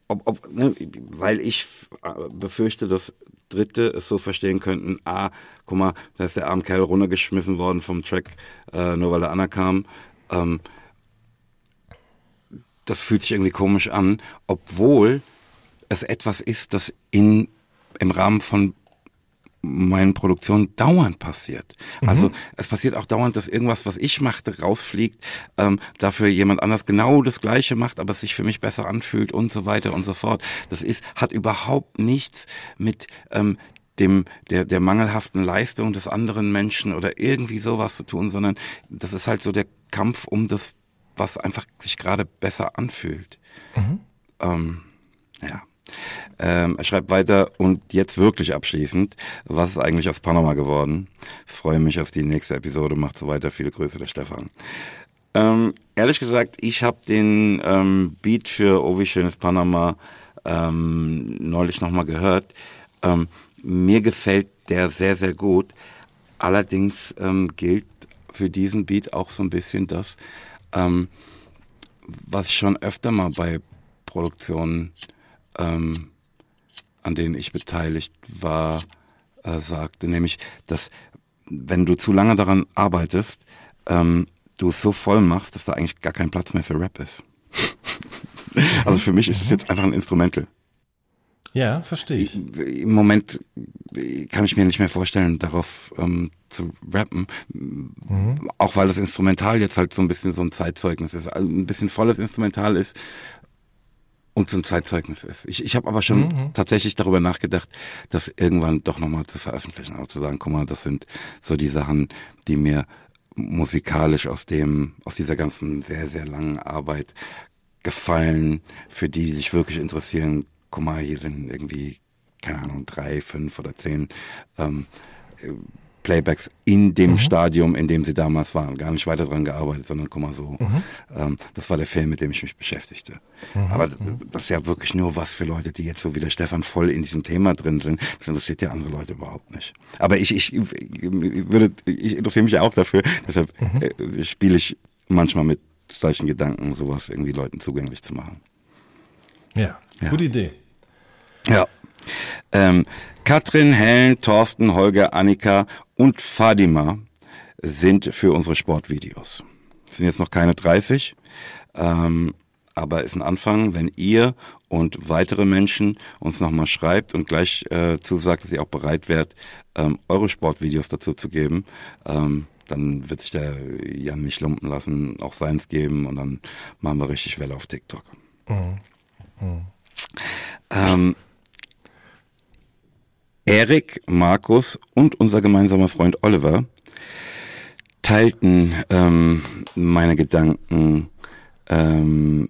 ob, ob, ne, weil ich äh, befürchte, dass Dritte es so verstehen könnten, ah, guck mal, da ist der arme Kerl runtergeschmissen worden vom Track, äh, nur weil er anerkam. Ähm, das fühlt sich irgendwie komisch an, obwohl es etwas ist, das in, im Rahmen von meinen Produktionen dauernd passiert. Mhm. Also es passiert auch dauernd, dass irgendwas, was ich machte, rausfliegt, ähm, dafür jemand anders genau das Gleiche macht, aber es sich für mich besser anfühlt und so weiter und so fort. Das ist hat überhaupt nichts mit ähm, dem der der mangelhaften Leistung des anderen Menschen oder irgendwie sowas zu tun, sondern das ist halt so der Kampf um das was einfach sich gerade besser anfühlt. Mhm. Ähm, Ja. Ähm, er schreibt weiter und jetzt wirklich abschließend, was ist eigentlich aus Panama geworden? Freue mich auf die nächste Episode, macht so weiter, viele Grüße, der Stefan. Ähm, ehrlich gesagt, ich habe den ähm, Beat für Oh wie schönes Panama ähm, neulich nochmal gehört. Ähm, mir gefällt der sehr, sehr gut. Allerdings ähm, gilt für diesen Beat auch so ein bisschen das, ähm, was ich schon öfter mal bei Produktionen ähm, an denen ich beteiligt war, äh, sagte, nämlich, dass wenn du zu lange daran arbeitest, ähm, du es so voll machst, dass da eigentlich gar kein Platz mehr für Rap ist. (laughs) also für mich ist es jetzt einfach ein Instrumental. Ja, verstehe ich. Im Moment kann ich mir nicht mehr vorstellen, darauf ähm, zu rappen. Mhm. Auch weil das Instrumental jetzt halt so ein bisschen so ein Zeitzeugnis ist. Also ein bisschen volles Instrumental ist, und zum Zeitzeugnis ist. Ich, ich habe aber schon mhm. tatsächlich darüber nachgedacht, das irgendwann doch nochmal zu veröffentlichen, auch zu sagen, guck mal, das sind so die Sachen, die mir musikalisch aus dem, aus dieser ganzen sehr, sehr langen Arbeit gefallen, für die, die sich wirklich interessieren. Guck mal, hier sind irgendwie, keine Ahnung, drei, fünf oder zehn ähm, Playbacks in dem mhm. Stadium, in dem sie damals waren. Gar nicht weiter dran gearbeitet, sondern guck mal so. Mhm. Ähm, das war der Film, mit dem ich mich beschäftigte. Mhm. Aber mhm. das ist ja wirklich nur was für Leute, die jetzt so wie der Stefan voll in diesem Thema drin sind. Das interessiert ja andere Leute überhaupt nicht. Aber ich, ich, ich würde, ich interessiere mich ja auch dafür. Deshalb mhm. äh, spiele ich manchmal mit solchen Gedanken, sowas irgendwie Leuten zugänglich zu machen. Ja, ja. gute Idee. Ja. Ähm, Katrin, Helen, Thorsten, Holger, Annika und Fadima sind für unsere Sportvideos. Es sind jetzt noch keine 30, ähm, aber ist ein Anfang, wenn ihr und weitere Menschen uns nochmal schreibt und gleich äh, zusagt, dass ihr auch bereit wärt, ähm, eure Sportvideos dazu zu geben. Ähm, dann wird sich der Jan nicht lumpen lassen, auch seins geben und dann machen wir richtig Welle auf TikTok. Mhm. Mhm. Ähm, Erik, Markus und unser gemeinsamer Freund Oliver teilten ähm, meine Gedanken ähm,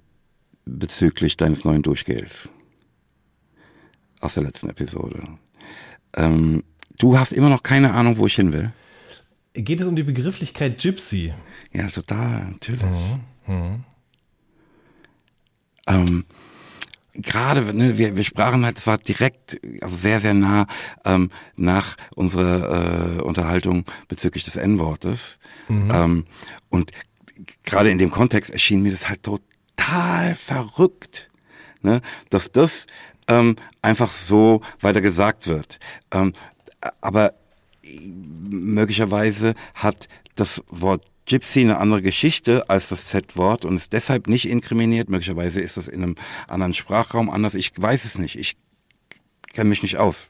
bezüglich deines neuen Durchgehens aus der letzten Episode. Ähm, du hast immer noch keine Ahnung, wo ich hin will. Geht es um die Begrifflichkeit Gypsy? Ja, total, natürlich. Mhm. Mhm. Gerade, ne, wir, wir sprachen halt, es war direkt, also sehr, sehr nah ähm, nach unserer äh, Unterhaltung bezüglich des N-Wortes. Mhm. Ähm, und gerade in dem Kontext erschien mir das halt total verrückt, ne, dass das ähm, einfach so weiter gesagt wird. Ähm, aber möglicherweise hat das Wort Gypsy eine andere Geschichte als das Z-Wort und ist deshalb nicht inkriminiert. Möglicherweise ist das in einem anderen Sprachraum anders. Ich weiß es nicht. Ich kenne mich nicht aus.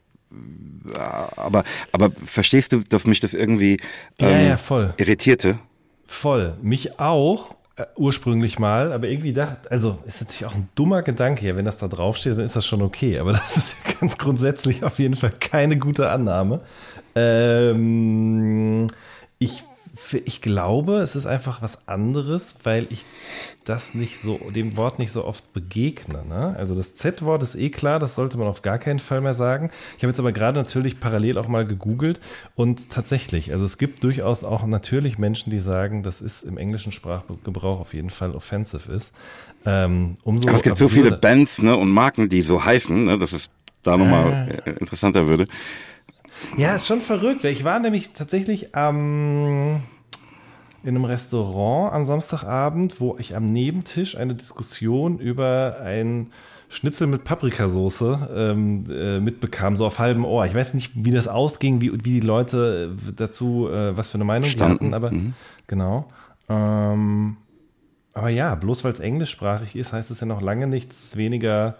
Aber, aber verstehst du, dass mich das irgendwie ähm, ja, ja, voll. irritierte? Voll. Mich auch äh, ursprünglich mal, aber irgendwie dachte, also ist natürlich auch ein dummer Gedanke hier, wenn das da draufsteht, dann ist das schon okay, aber (laughs) das ist ja ganz grundsätzlich auf jeden Fall keine gute Annahme. Ähm, ich ich glaube, es ist einfach was anderes, weil ich das nicht so, dem Wort nicht so oft begegne. Ne? Also das Z-Wort ist eh klar, das sollte man auf gar keinen Fall mehr sagen. Ich habe jetzt aber gerade natürlich parallel auch mal gegoogelt und tatsächlich, also es gibt durchaus auch natürlich Menschen, die sagen, dass es im englischen Sprachgebrauch auf jeden Fall offensive ist. Ähm, umso aber es gibt so viele Bands ne, und Marken, die so heißen, ne, dass es da nochmal äh. interessanter würde. Ja, ist schon verrückt. Ich war nämlich tatsächlich am. in einem Restaurant am Samstagabend, wo ich am Nebentisch eine Diskussion über ein Schnitzel mit Paprikasauce ähm, äh, mitbekam, so auf halbem Ohr. Ich weiß nicht, wie das ausging, wie, wie die Leute dazu, äh, was für eine Meinung Standen. hatten, aber mhm. genau. Ähm, aber ja, bloß weil es englischsprachig ist, heißt es ja noch lange nichts weniger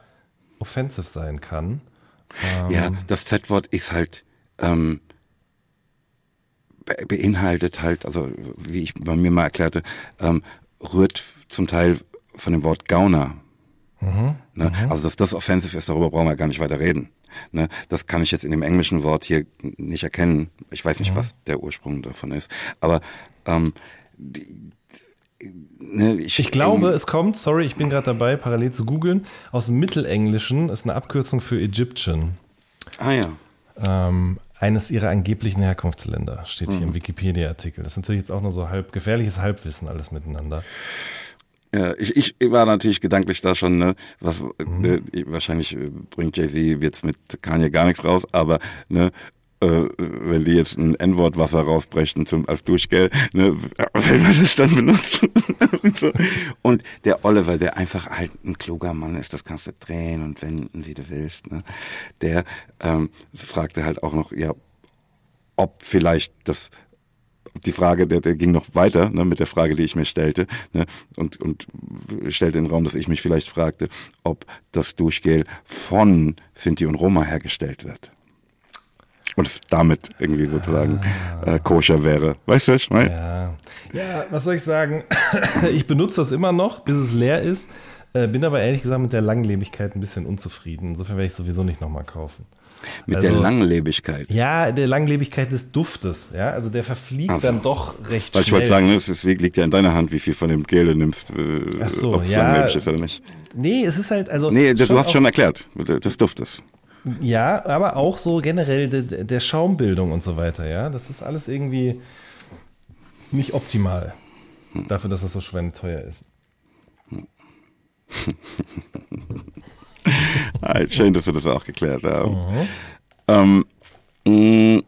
offensive sein kann. Ähm, ja, das Z-Wort ist halt ähm, beinhaltet halt, also wie ich bei mir mal erklärte, ähm, rührt zum Teil von dem Wort Gauner. Mhm, ne? mhm. Also dass das offensiv ist, darüber brauchen wir gar nicht weiter reden. Ne? Das kann ich jetzt in dem englischen Wort hier nicht erkennen. Ich weiß nicht, mhm. was der Ursprung davon ist. Aber ähm, die, ne, ich, ich, glaube, es kommt, sorry, ich bin gerade dabei, parallel zu googeln, aus dem Mittelenglischen ist eine Abkürzung für Egyptian. Ah ja. Ähm, eines ihrer angeblichen Herkunftsländer steht hier mhm. im Wikipedia-Artikel. Das ist natürlich jetzt auch nur so halb gefährliches Halbwissen alles miteinander. Ja, ich, ich war natürlich gedanklich da schon, ne, was mhm. äh, wahrscheinlich äh, bringt Jay-Z jetzt mit Kanye gar nichts raus, aber ne, äh, wenn die jetzt ein N-Wort Wasser rausbrechen zum, als Duschgel, ne, wenn wir das dann benutzen. (laughs) und, so. und der Oliver, der einfach halt ein kluger Mann ist, das kannst du drehen und wenden, wie du willst, ne, der ähm, fragte halt auch noch, ja, ob vielleicht das die Frage, der, der ging noch weiter ne, mit der Frage, die ich mir stellte, ne, und, und stellte in den Raum, dass ich mich vielleicht fragte, ob das Duschgel von Sinti und Roma hergestellt wird. Und es damit irgendwie sozusagen ah. äh, koscher wäre. Weißt du, was ich meine? Ja. ja, was soll ich sagen? (coughs) ich benutze das immer noch, bis es leer ist. Äh, bin aber ehrlich gesagt mit der Langlebigkeit ein bisschen unzufrieden. Insofern werde ich es sowieso nicht nochmal kaufen. Mit also, der Langlebigkeit. Ja, der Langlebigkeit des Duftes. Ja, also der verfliegt also, dann doch recht weil schnell. Ich wollte sagen, es liegt ja in deiner Hand, wie viel von dem Gel du nimmst. Äh, so, ja. Ist oder nicht. Nee, es ist halt, also. Nee, du hast schon erklärt, des Duftes. Ja, aber auch so generell de, der Schaumbildung und so weiter, ja. Das ist alles irgendwie nicht optimal. Dafür, dass das so schweineteuer ist. Schön, dass wir das auch geklärt haben. Mhm. Ähm,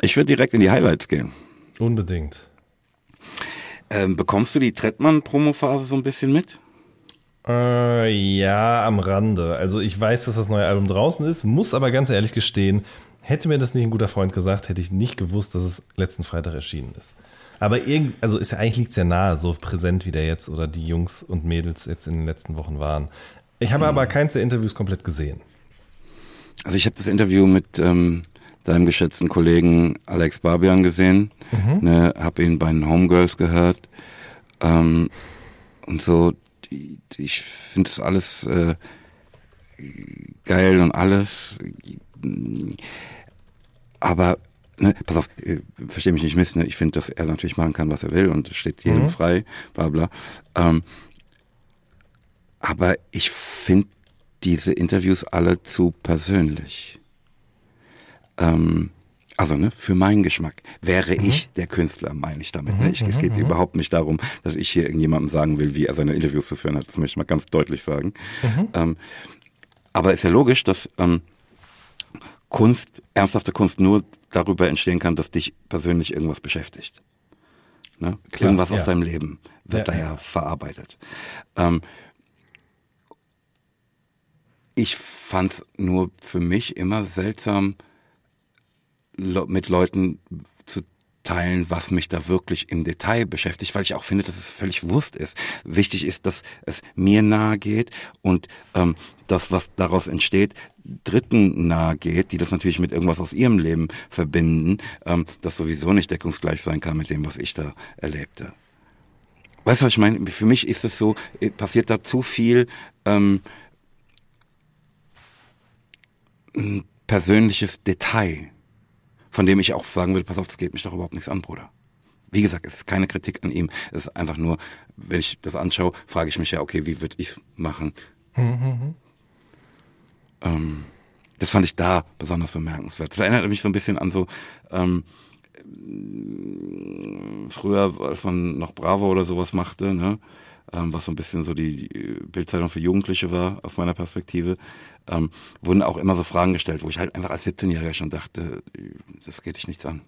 ich würde direkt in die Highlights gehen. Unbedingt. Ähm, bekommst du die Trettmann-Promophase so ein bisschen mit? Äh, ja, am Rande. Also ich weiß, dass das neue Album draußen ist, muss aber ganz ehrlich gestehen, hätte mir das nicht ein guter Freund gesagt, hätte ich nicht gewusst, dass es letzten Freitag erschienen ist. Aber irgend, also ist ja eigentlich liegt es ja nahe, so präsent wie der jetzt oder die Jungs und Mädels jetzt in den letzten Wochen waren. Ich habe mhm. aber keins der Interviews komplett gesehen. Also ich habe das Interview mit ähm, deinem geschätzten Kollegen Alex Barbian gesehen, mhm. ne, habe ihn bei den Homegirls gehört ähm, und so. Ich finde das alles äh, geil und alles, aber ne, pass auf, äh, verstehe mich nicht miss, ne? ich finde, dass er natürlich machen kann, was er will und steht jedem mhm. frei, bla bla. Ähm, aber ich finde diese Interviews alle zu persönlich. Ähm, also ne, für meinen Geschmack wäre mhm. ich der Künstler, meine ich damit. Ne? Mhm, ich, es geht mhm, mhm. überhaupt nicht darum, dass ich hier irgendjemandem sagen will, wie er seine Interviews zu führen hat. Das möchte ich mal ganz deutlich sagen. Mhm. Ähm, aber ist ja logisch, dass ähm, Kunst, ernsthafte Kunst nur darüber entstehen kann, dass dich persönlich irgendwas beschäftigt. Ne? Klar, irgendwas ja. aus deinem Leben wird ja, da ja, ja. verarbeitet. Ähm, ich fand es nur für mich immer seltsam, mit Leuten zu teilen, was mich da wirklich im Detail beschäftigt, weil ich auch finde, dass es völlig Wurst ist. Wichtig ist, dass es mir nahe geht und ähm, das, was daraus entsteht, Dritten nahe geht, die das natürlich mit irgendwas aus ihrem Leben verbinden, ähm, das sowieso nicht deckungsgleich sein kann mit dem, was ich da erlebte. Weißt du, was ich meine? Für mich ist es so, äh, passiert da zu viel ähm, persönliches Detail, von dem ich auch sagen würde, pass auf, das geht mich doch überhaupt nichts an, Bruder. Wie gesagt, es ist keine Kritik an ihm. Es ist einfach nur, wenn ich das anschaue, frage ich mich ja, okay, wie würde ich es machen? Ähm, das fand ich da besonders bemerkenswert. Das erinnert mich so ein bisschen an so ähm, früher, als man noch Bravo oder sowas machte, ne? ähm, was so ein bisschen so die Bildzeitung für Jugendliche war, aus meiner Perspektive, ähm, wurden auch immer so Fragen gestellt, wo ich halt einfach als 17-Jähriger schon dachte, das geht dich nichts an.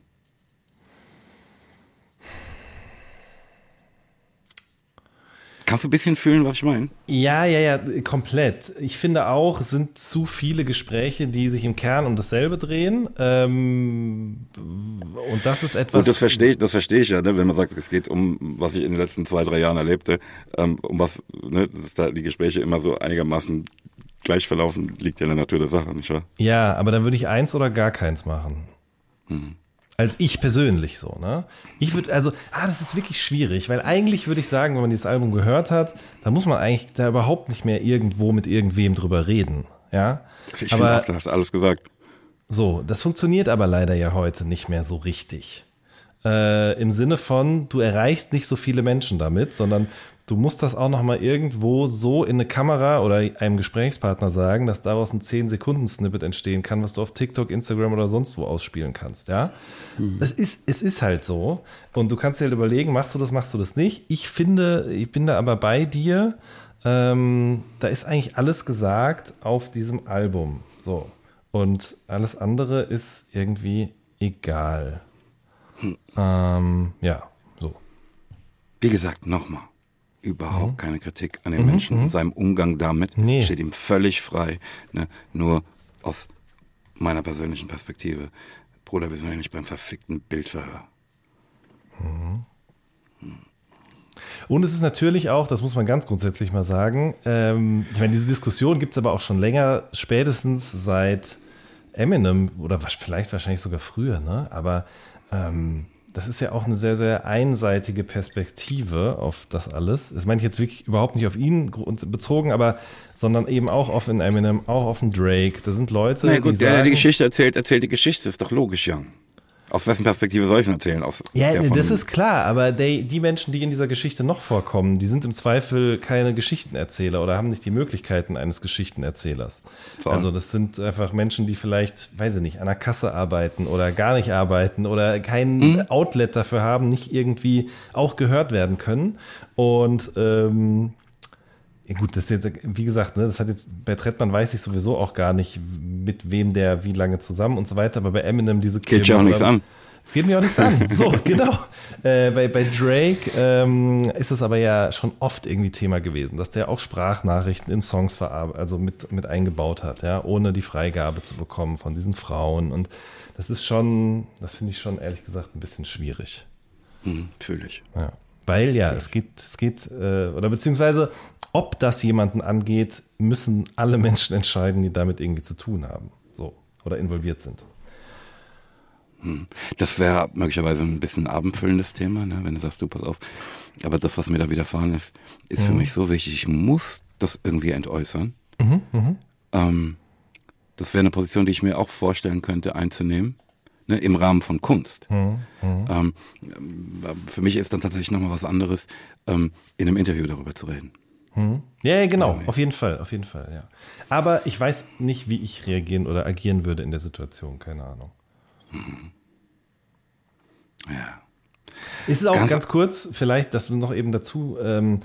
Kannst du ein bisschen fühlen, was ich meine? Ja, ja, ja, komplett. Ich finde auch, es sind zu viele Gespräche, die sich im Kern um dasselbe drehen. Ähm, und das ist etwas. Und das verstehe ich, das verstehe ich ja, ne, wenn man sagt, es geht um, was ich in den letzten zwei, drei Jahren erlebte, ähm, um was, ne, dass da die Gespräche immer so einigermaßen gleich verlaufen, liegt ja in der Natur der Sache, nicht wahr? Ja, aber dann würde ich eins oder gar keins machen. Hm als ich persönlich so, ne? Ich würde, also, ah, das ist wirklich schwierig, weil eigentlich würde ich sagen, wenn man dieses Album gehört hat, da muss man eigentlich da überhaupt nicht mehr irgendwo mit irgendwem drüber reden, ja? Ich aber, finde, du hast alles gesagt. So, das funktioniert aber leider ja heute nicht mehr so richtig. äh, im Sinne von, du erreichst nicht so viele Menschen damit, sondern du musst das auch noch mal irgendwo so in eine Kamera oder einem Gesprächspartner sagen, dass daraus ein 10-Sekunden-Snippet entstehen kann, was du auf TikTok, Instagram oder sonst wo ausspielen kannst, ja. Mhm. Es, ist, es ist halt so. Und du kannst dir halt überlegen, machst du das, machst du das nicht. Ich finde, ich bin da aber bei dir. Ähm, da ist eigentlich alles gesagt auf diesem Album. So. Und alles andere ist irgendwie egal. Hm. Ähm, ja, so. Wie gesagt, nochmal überhaupt mhm. keine Kritik an den mhm. Menschen, mhm. seinem Umgang damit. Nee. Steht ihm völlig frei. Ne? Nur aus meiner persönlichen Perspektive. Bruder, wir sind ja nicht beim verfickten Bildverhör. Mhm. Und es ist natürlich auch, das muss man ganz grundsätzlich mal sagen, ähm, ich meine, diese Diskussion gibt es aber auch schon länger, spätestens seit Eminem oder vielleicht wahrscheinlich sogar früher, ne? aber ähm, das ist ja auch eine sehr, sehr einseitige Perspektive auf das alles. Das meine ich jetzt wirklich überhaupt nicht auf ihn bezogen, aber sondern eben auch auf den Eminem, auch auf den Drake. Da sind Leute. Na gut, die der, sagen, der die Geschichte erzählt, erzählt die Geschichte, ist doch logisch, ja. Aus wessen Perspektive soll ich es erzählen? Aus ja, das ist klar, aber die, die, Menschen, die in dieser Geschichte noch vorkommen, die sind im Zweifel keine Geschichtenerzähler oder haben nicht die Möglichkeiten eines Geschichtenerzählers. So. Also das sind einfach Menschen, die vielleicht, weiß ich nicht, an der Kasse arbeiten oder gar nicht arbeiten oder kein mhm. Outlet dafür haben, nicht irgendwie auch gehört werden können. Und ähm, ja gut, das ist jetzt, wie gesagt, ne, das hat jetzt, bei Trettmann weiß ich sowieso auch gar nicht, mit wem der wie lange zusammen und so weiter, aber bei Eminem diese Geht ja auch nichts an. Geht mir auch nichts an. So, (laughs) genau. Äh, bei, bei Drake ähm, ist es aber ja schon oft irgendwie Thema gewesen, dass der auch Sprachnachrichten in Songs verarbeitet, also mit, mit eingebaut hat, ja, ohne die Freigabe zu bekommen von diesen Frauen. Und das ist schon, das finde ich schon ehrlich gesagt ein bisschen schwierig. Mhm, fühle ich. Ja. Weil ja, es geht, es geht, äh, oder beziehungsweise ob das jemanden angeht, müssen alle Menschen entscheiden, die damit irgendwie zu tun haben. So. Oder involviert sind. Hm. Das wäre möglicherweise ein bisschen abendfüllendes Thema, ne, wenn du sagst, du pass auf. Aber das, was mir da widerfahren ist, ist mhm. für mich so wichtig. Ich muss das irgendwie entäußern. Mhm, mh. ähm, das wäre eine Position, die ich mir auch vorstellen könnte, einzunehmen. Ne, Im Rahmen von Kunst. Mhm, mhm. ähm, für mich ist dann tatsächlich nochmal was anderes, ähm, in einem Interview darüber zu reden. Hm. Ja, genau, auf jeden Fall, auf jeden Fall, ja. Aber ich weiß nicht, wie ich reagieren oder agieren würde in der Situation, keine Ahnung. Hm. Ja. Ist es auch ganz, ganz kurz, vielleicht, dass du noch eben dazu, ähm,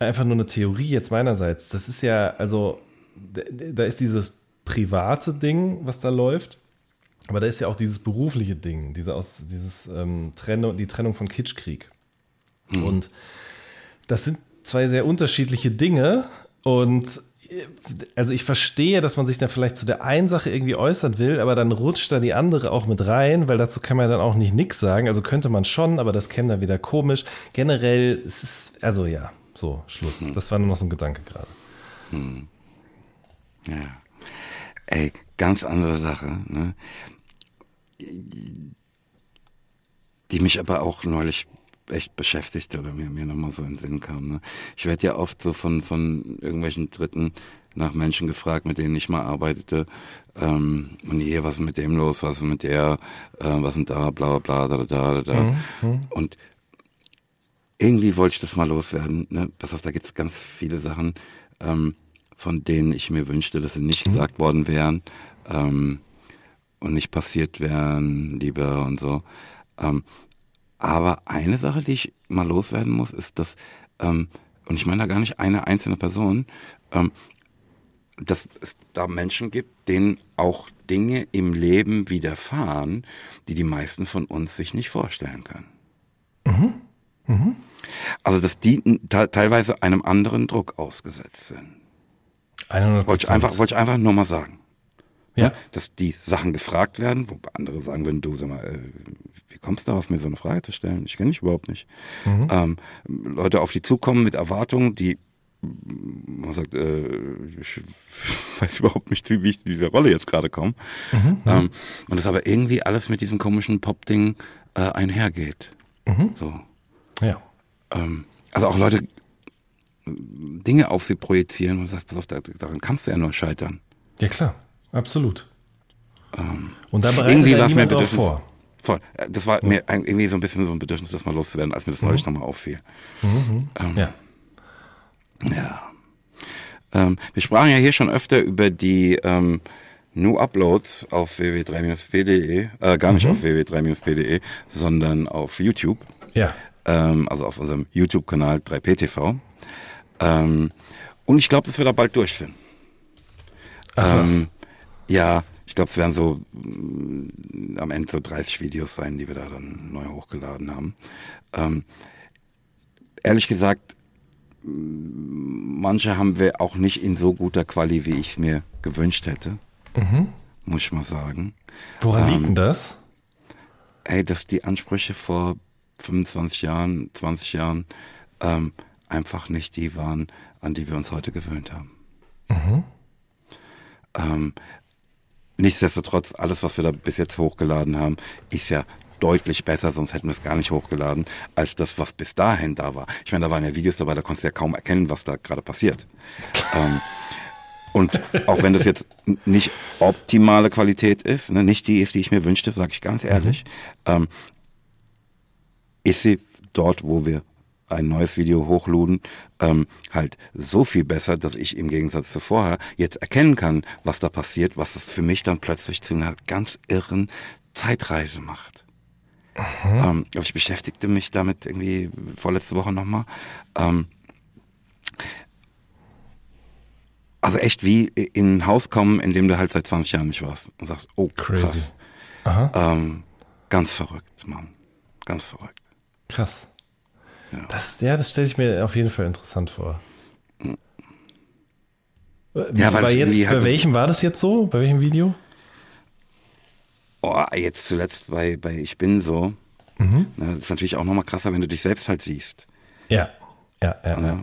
einfach nur eine Theorie jetzt meinerseits. Das ist ja, also, da ist dieses private Ding, was da läuft. Aber da ist ja auch dieses berufliche Ding, diese aus, dieses ähm, Trennung, die Trennung von Kitschkrieg. Mhm. Und das sind zwei sehr unterschiedliche Dinge und also ich verstehe, dass man sich dann vielleicht zu der einen Sache irgendwie äußern will, aber dann rutscht da die andere auch mit rein, weil dazu kann man dann auch nicht nix sagen. Also könnte man schon, aber das käme dann wieder komisch. Generell, es ist, also ja, so, Schluss. Hm. Das war nur noch so ein Gedanke gerade. Hm. Ja. Ey, ganz andere Sache, ne? Die mich aber auch neulich echt beschäftigt oder mir, mir nochmal so in den Sinn kam. Ne? Ich werde ja oft so von, von irgendwelchen Dritten nach Menschen gefragt, mit denen ich mal arbeitete. Ähm, und hier, was ist mit dem los, was ist mit der, äh, was sind da, bla bla da, da, da, da. Mhm. mhm. Und irgendwie wollte ich das mal loswerden. Ne? Pass auf, da gibt es ganz viele Sachen, ähm, von denen ich mir wünschte, dass sie nicht mhm. gesagt worden wären ähm, und nicht passiert wären, lieber und so. Ähm, aber eine Sache, die ich mal loswerden muss, ist, dass, ähm, und ich meine da gar nicht eine einzelne Person, ähm, dass es da Menschen gibt, denen auch Dinge im Leben widerfahren, die die meisten von uns sich nicht vorstellen können. Mhm. Mhm. Also, dass die teilweise einem anderen Druck ausgesetzt sind. 100%. Wollte ich einfach, wollte ich einfach nur mal sagen. Ja. Dass die Sachen gefragt werden, wo andere sagen würden, du, sag mal, äh, wie kommst du darauf, mir so eine Frage zu stellen? Ich kenne dich überhaupt nicht. Mhm. Ähm, Leute auf die zukommen mit Erwartungen, die man sagt, äh, ich (laughs) weiß überhaupt nicht, wie ich diese Rolle jetzt gerade komme. Mhm, ähm, und das aber irgendwie alles mit diesem komischen Pop-Ding äh, einhergeht. Mhm. So. Ja. Ähm, also auch Leute Dinge auf sie projizieren und sagst, pass auf, daran kannst du ja nur scheitern. Ja klar, absolut. Ähm, und da bereitet irgendwie was mir drauf vor. voll. Äh, Das war mir ein- irgendwie so ein bisschen so ein Bedürfnis, das mal loszuwerden, als mir das neulich nochmal auffiel. Ähm, Ja. Ja. Ähm, wir sprachen ja hier schon öfter über die ähm, New Uploads auf www.3-p.de, äh, gar nicht auf www.3-p.de, sondern auf YouTube, Ja. ähm, also auf unserem YouTube-Kanal 3PTV. Ähm, und ich glaube, dass wir da bald durch sind. Ach. Ähm, ja, ich glaube, es werden so mm, am Ende so 30 Videos sein, die wir da dann neu hochgeladen haben. Ähm, ehrlich gesagt, mm, manche haben wir auch nicht in so guter Quali, wie ich es mir gewünscht hätte, muss ich mal sagen. Woran ähm, liegt denn das? Ey, dass die Ansprüche vor 25 Jahren, 20 Jahren ähm, einfach nicht die waren, an die wir uns heute gewöhnt haben. Ähm, nichtsdestotrotz, alles, was wir da bis jetzt hochgeladen haben, ist ja deutlich besser, sonst hätten wir es gar nicht hochgeladen, als das, was bis dahin da war. Ich meine, da waren ja Videos dabei, da konntest du ja kaum erkennen, was da gerade passiert. ähm, und auch wenn das jetzt nicht optimale Qualität ist, ne, nicht die ist, die ich mir wünschte, sage ich ganz ehrlich, ähm, ist sie dort, wo wir ein neues Video hochluden, ähm, halt so viel besser, dass ich im Gegensatz zu vorher jetzt erkennen kann, was da passiert, was es für mich dann plötzlich zu einer ganz irren Zeitreise macht. Ähm, aber ich beschäftigte mich damit irgendwie vorletzte Woche nochmal. Ähm, also echt wie in ein Haus kommen, in dem du halt seit 20 Jahren nicht warst und sagst, oh Crazy. krass. Aha. Ähm, ganz verrückt, Mann. Ganz verrückt. Krass. Ja. Das, ja, das stelle ich mir auf jeden Fall interessant vor. Ja, weil bei, jetzt, bei welchem war das jetzt so? Bei welchem Video? Oh, jetzt zuletzt bei, bei Ich bin so. Mhm. Das ist natürlich auch nochmal krasser, wenn du dich selbst halt siehst. Ja. Ja, ja, ja.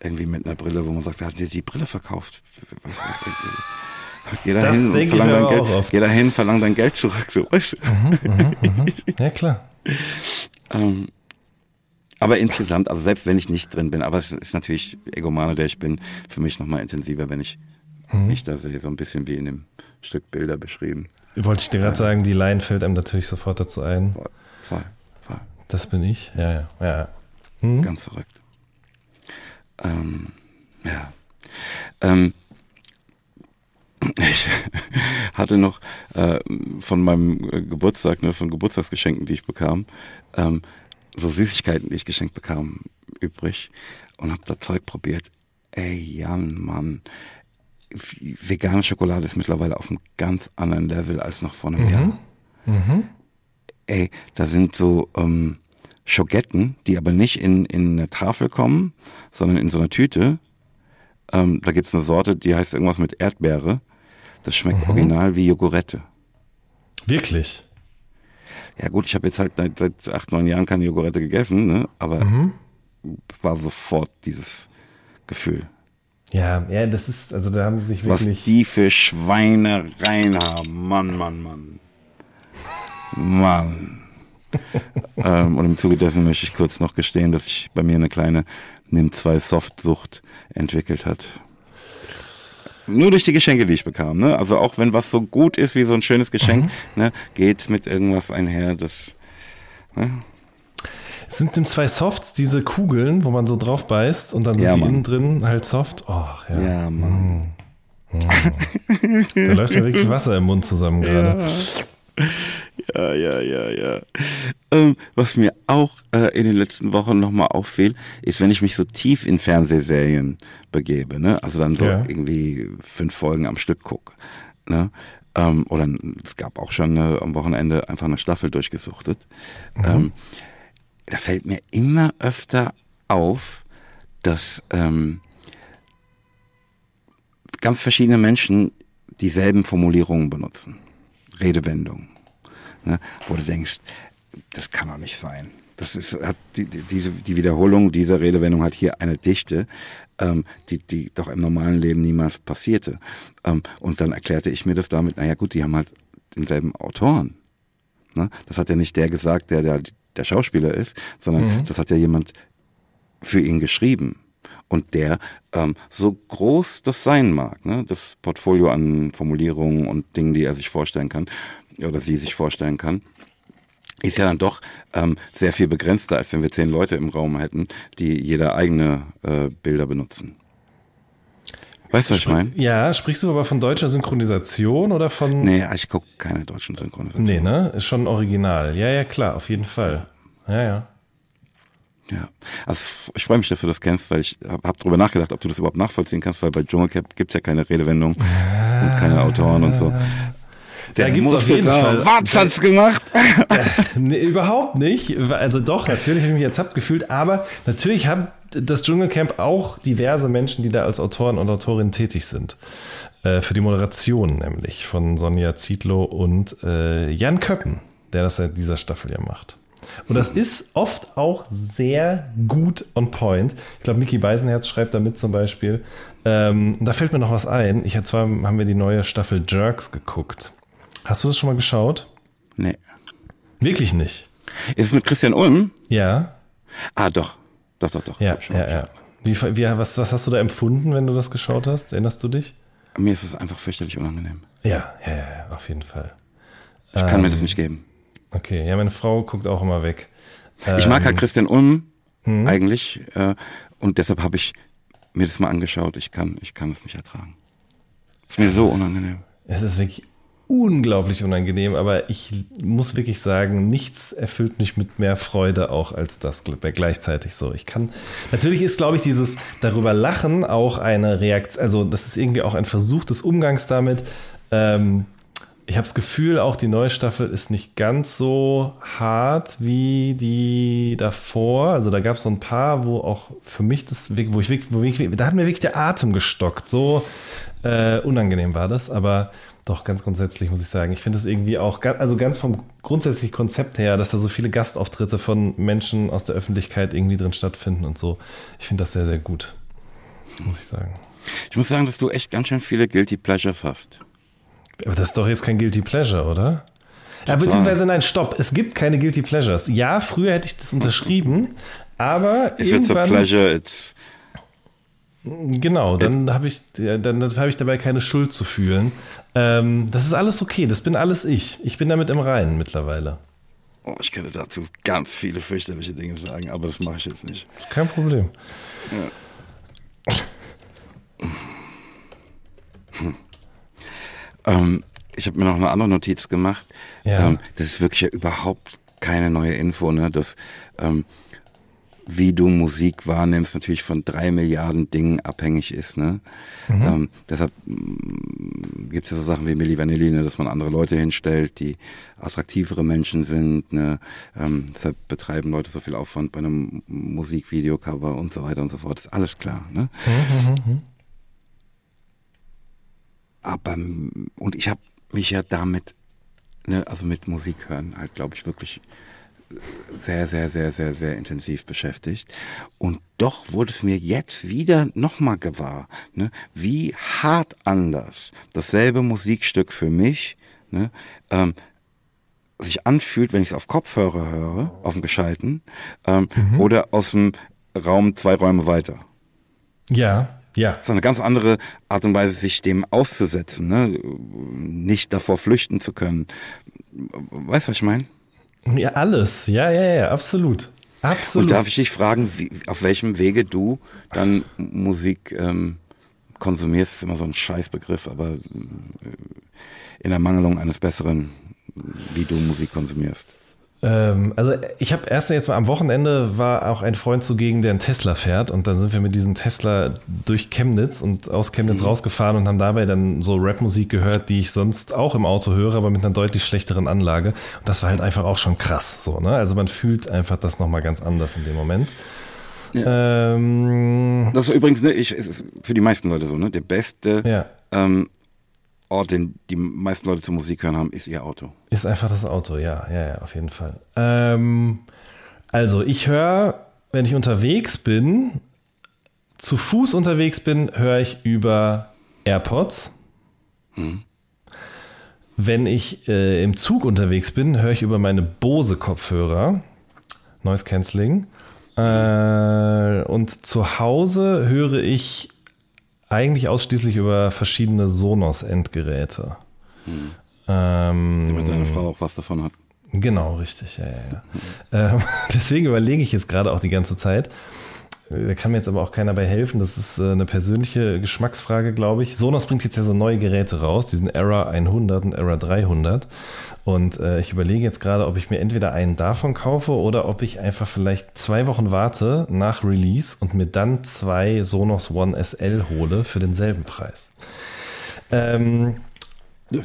Irgendwie mit einer Brille, wo man sagt, wer hat dir die Brille verkauft? Geh da hin verlang dein Geld. oft. Geh da hin, verlang dein Geld zurück. So, weißt du? Ja, klar. (laughs) Ähm, aber insgesamt, also selbst wenn ich nicht drin bin, aber es ist natürlich Egomane, der ich bin, für mich nochmal intensiver, wenn ich Mhm. mich da sehe, so ein bisschen wie in dem Stück Bilder beschrieben. Wollte ich dir gerade sagen, die Line fällt einem natürlich sofort dazu ein. Voll, voll, voll. Das bin ich. Ja, ja. ja. Hm? Ganz verrückt. Ähm, ja. Ähm, (laughs) ich hatte noch äh, von meinem äh, Geburtstag, ne, von Geburtstagsgeschenken, die ich bekam, ähm, so Süßigkeiten, die ich geschenkt bekam, übrig und habe da Zeug probiert. Ey, Jan, Mann, vegane Schokolade ist mittlerweile auf einem ganz anderen Level als noch vor einem Jahr. Ey, da sind so ähm, Schogetten, die aber nicht in, in eine Tafel kommen, sondern in so einer Tüte. Ähm, da gibt's eine Sorte, die heißt irgendwas mit Erdbeere. Das schmeckt original wie Jogurette. Wirklich? Ja gut, ich habe jetzt halt seit, seit acht, neun Jahren keine Jogurette gegessen, ne? aber es war sofort dieses Gefühl. Ja, ja, das ist, also da haben sie sich Was wirklich. die für Schweinereien haben. Mann, Mann, Mann. Mann. (laughs) ähm, und im Zuge dessen möchte ich kurz noch gestehen, dass ich bei mir eine kleine Nimm-2-Soft-Sucht entwickelt hat. Nur durch die Geschenke, die ich bekam. Ne? Also auch wenn was so gut ist wie so ein schönes Geschenk, ne, geht's mit irgendwas einher, das Es sind dem zwei Softs diese Kugeln, wo man so drauf beißt und dann sind Ja, die Mann. innen drin halt soft. Oh, ja. ja, Mann. Da läuft mir (laughs) wirklich Wasser im Mund zusammen gerade. Ja, ja, ja, ja. Ähm, was mir auch äh, in den letzten Wochen nochmal auffiel, ist, wenn ich mich so tief in Fernsehserien begebe, ne? Also dann so Ja. irgendwie fünf Folgen am Stück gucke. Ne? Ähm, oder es gab auch schon äh, am Wochenende einfach eine Staffel durchgesuchtet. Ähm, da fällt mir immer öfter auf, dass ähm, ganz verschiedene Menschen dieselben Formulierungen benutzen. Redewendungen. Ne? Wo du denkst, das kann doch nicht sein. Das ist, hat die, die, diese, die Wiederholung dieser Redewendung hat hier eine Dichte, ähm, die, die doch im normalen Leben niemals passierte. Ähm, und dann erklärte ich mir das damit, naja gut, die haben halt denselben Autoren. Ne? Das hat ja nicht der gesagt, der der, der Schauspieler ist, sondern das hat ja jemand für ihn geschrieben. Und der, ähm, so groß das sein mag, ne, das Portfolio an Formulierungen und Dingen, die er sich vorstellen kann, oder sie sich vorstellen kann, ist ja dann doch ähm, sehr viel begrenzter, als wenn wir zehn Leute im Raum hätten, die jeder eigene äh, Bilder benutzen. Weißt du, was ich meine? Ja, sprichst du aber von deutscher Synchronisation oder von. Nee, ich gucke keine deutschen Synchronisationen. Nee, ne? Ist schon original. Ja, ja, klar, auf jeden Fall. Ja, ja. Ja, also ich freue mich, dass du das kennst, weil ich habe hab drüber nachgedacht, ob du das überhaupt nachvollziehen kannst, weil bei Dschungelcamp gibt's ja keine Redewendung und keine Autoren und so. Der da gibt's auf jeden Fall. Was hat's gemacht? (laughs) nee, überhaupt nicht. Also doch, natürlich habe ich mich ertappt gefühlt, aber natürlich hat das Dschungelcamp auch diverse Menschen, die da als Autoren und Autorinnen tätig sind. Äh, für die Moderation nämlich von Sonja Zietlow und äh, Jan Köppen, der das seit dieser Staffel ja macht. Und das ist oft auch sehr gut on point. Ich glaube, Mickey Beisenherz schreibt damit zum Beispiel. Ähm, da fällt mir noch was ein. Ich zwar haben wir die neue Staffel Jerks geguckt. Hast du das schon mal geschaut? Nee. Wirklich nicht. Ist es mit Christian Ulm? Ja. Ah, doch. Doch, doch, doch. Ja, ja, ja. Wie, wie, was, was hast du da empfunden, wenn du das geschaut hast? Erinnerst du dich? Mir ist es einfach fürchterlich unangenehm. Ja, ja, ja, auf jeden Fall. Ich kann ähm, mir das nicht geben. Okay, ja, meine Frau guckt auch immer weg. Ich mag halt ähm, Christian Ulm hm? eigentlich äh, und deshalb habe ich mir das mal angeschaut. Ich kann, ich kann es nicht ertragen. Ist mir so unangenehm. Es ist wirklich unglaublich unangenehm, aber ich muss wirklich sagen, nichts erfüllt mich mit mehr Freude auch als das gleichzeitig so. Ich kann, natürlich ist, glaube ich, dieses darüber lachen auch eine Reaktion, also das ist irgendwie auch ein Versuch des Umgangs damit. Ähm, ich habe das Gefühl, auch die neue Staffel ist nicht ganz so hart wie die davor. Also da gab es so ein paar, wo auch für mich das, wo ich, wo ich, da hat mir wirklich der Atem gestockt. So äh, unangenehm war das, aber doch, ganz grundsätzlich muss ich sagen. Ich finde es irgendwie auch, also ganz vom grundsätzlichen Konzept her, dass da so viele Gastauftritte von Menschen aus der Öffentlichkeit irgendwie drin stattfinden und so. Ich finde das sehr, sehr gut. Muss ich sagen. Ich muss sagen, dass du echt ganz schön viele Guilty Pleasures hast. Aber das ist doch jetzt kein Guilty Pleasure, oder? Ja, beziehungsweise nein, stopp. Es gibt keine Guilty Pleasures. Ja, früher hätte ich das unterschrieben, aber If irgendwann, it's a pleasure, it's Genau, dann habe ich, dann habe ich dabei keine Schuld zu fühlen. Ähm, das ist alles okay, das bin alles ich. Ich bin damit im Reinen mittlerweile. Oh, ich könnte dazu ganz viele fürchterliche Dinge sagen, aber das mache ich jetzt nicht. Kein Problem. Ja. (laughs) Hm. Ähm, ich habe mir noch eine andere Notiz gemacht. Ja. Ähm, das ist wirklich ja überhaupt keine neue Info, ne? dass ähm, wie du Musik wahrnimmst, natürlich von drei Milliarden Dingen abhängig ist. Ne? Mhm. Ähm, deshalb mm, gibt es ja so Sachen wie Milli Vanilli, ne, dass man andere Leute hinstellt, die attraktivere Menschen sind. Ne? Ähm, deshalb betreiben Leute so viel Aufwand bei einem Musikvideocover und so weiter und so fort. ist alles klar. Ne? Mhm. Mhm, mhm. Aber, und ich habe mich ja damit, ne, also mit Musik hören, halt, glaube ich, wirklich sehr, sehr, sehr, sehr, sehr intensiv beschäftigt. Und doch wurde es mir jetzt wieder nochmal gewahr, ne, wie hart anders dasselbe Musikstück für mich ne, ähm, sich anfühlt, wenn ich es auf Kopfhörer höre, auf dem Geschalten, ähm, mhm. oder aus dem Raum zwei Räume weiter. Ja, ja. Das ist eine ganz andere Art und Weise, sich dem auszusetzen, ne? nicht davor flüchten zu können. Weißt du, was ich meine? Ja, alles. Ja, ja, ja, absolut. Absolut. Und darf ich dich fragen, wie, auf welchem Wege du dann Musik ähm, konsumierst? Ist immer so ein Scheißbegriff, aber äh, in der Mangelung eines Besseren, wie du Musik konsumierst. Ähm, also ich habe erst jetzt mal am Wochenende war auch ein Freund zugegen, der einen Tesla fährt und dann sind wir mit diesem Tesla durch Chemnitz und aus Chemnitz mhm. rausgefahren und haben dabei dann so Rapmusik gehört, die ich sonst auch im Auto höre, aber mit einer deutlich schlechteren Anlage. Und das war halt einfach auch schon krass so, ne? Also man fühlt einfach das nochmal ganz anders in dem Moment. Ja. Ähm, das ist übrigens, ne, ich, für die meisten Leute so, ne? Der beste ja. ähm, Ort, den die meisten Leute zur Musik hören haben, ist ihr Auto. Ist einfach das Auto, ja, ja, ja, auf jeden Fall. Ähm, also ich höre, wenn ich unterwegs bin, zu Fuß unterwegs bin, höre ich über AirPods. Hm. Wenn ich äh, im Zug unterwegs bin, höre ich über meine Bose-Kopfhörer. Noise Cancelling. Äh, und zu Hause höre ich eigentlich ausschließlich über verschiedene Sonos-Endgeräte. Hm. Ähm, Damit deine Frau auch was davon hat. Genau, richtig, ja, ja, ja. Ähm, (laughs) deswegen überlege ich jetzt gerade auch die ganze Zeit. Da kann mir jetzt aber auch keiner bei helfen. Das ist äh, eine persönliche Geschmacksfrage, glaube ich. Sonos bringt jetzt ja so neue Geräte raus, diesen Era 100 und Era 300. Und äh, ich überlege jetzt gerade, ob ich mir entweder einen davon kaufe oder ob ich einfach vielleicht zwei Wochen warte nach Release und mir dann zwei Sonos One SL hole für denselben Preis. Ähm, (laughs)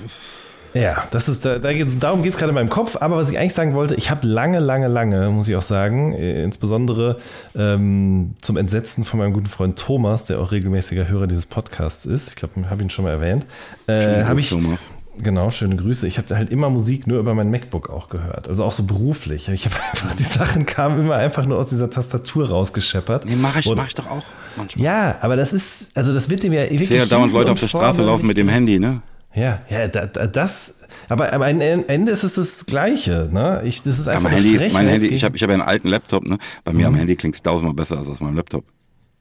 ja, das ist da, da geht's, darum geht es gerade in meinem Kopf. Aber was ich eigentlich sagen wollte, ich habe lange, lange, lange, muss ich auch sagen, äh, insbesondere ähm, zum Entsetzen von meinem guten Freund Thomas, der auch regelmäßiger Hörer dieses Podcasts ist. Ich glaube, ich habe ihn schon mal erwähnt. Äh, habe ich Thomas. Genau, schöne Grüße. Ich habe halt immer Musik nur über mein MacBook auch gehört. Also auch so beruflich. Ich habe (laughs) einfach, die Sachen kamen immer einfach nur aus dieser Tastatur rausgescheppert. Nee, mache ich, mach ich doch auch manchmal. Ja, aber das ist, also das wird dem ja wirklich. Ich sehe ja dauernd Leute auf der Straße laufen mit dem Handy, ne? Ja, ja, das, aber am Ende ist es das Gleiche, ne? Ich, das ist einfach ja, mein Handy, ist, mein Handy, ich habe ich hab ja einen alten Laptop, ne? Bei mir mhm. am Handy klingt es tausendmal besser als aus meinem Laptop.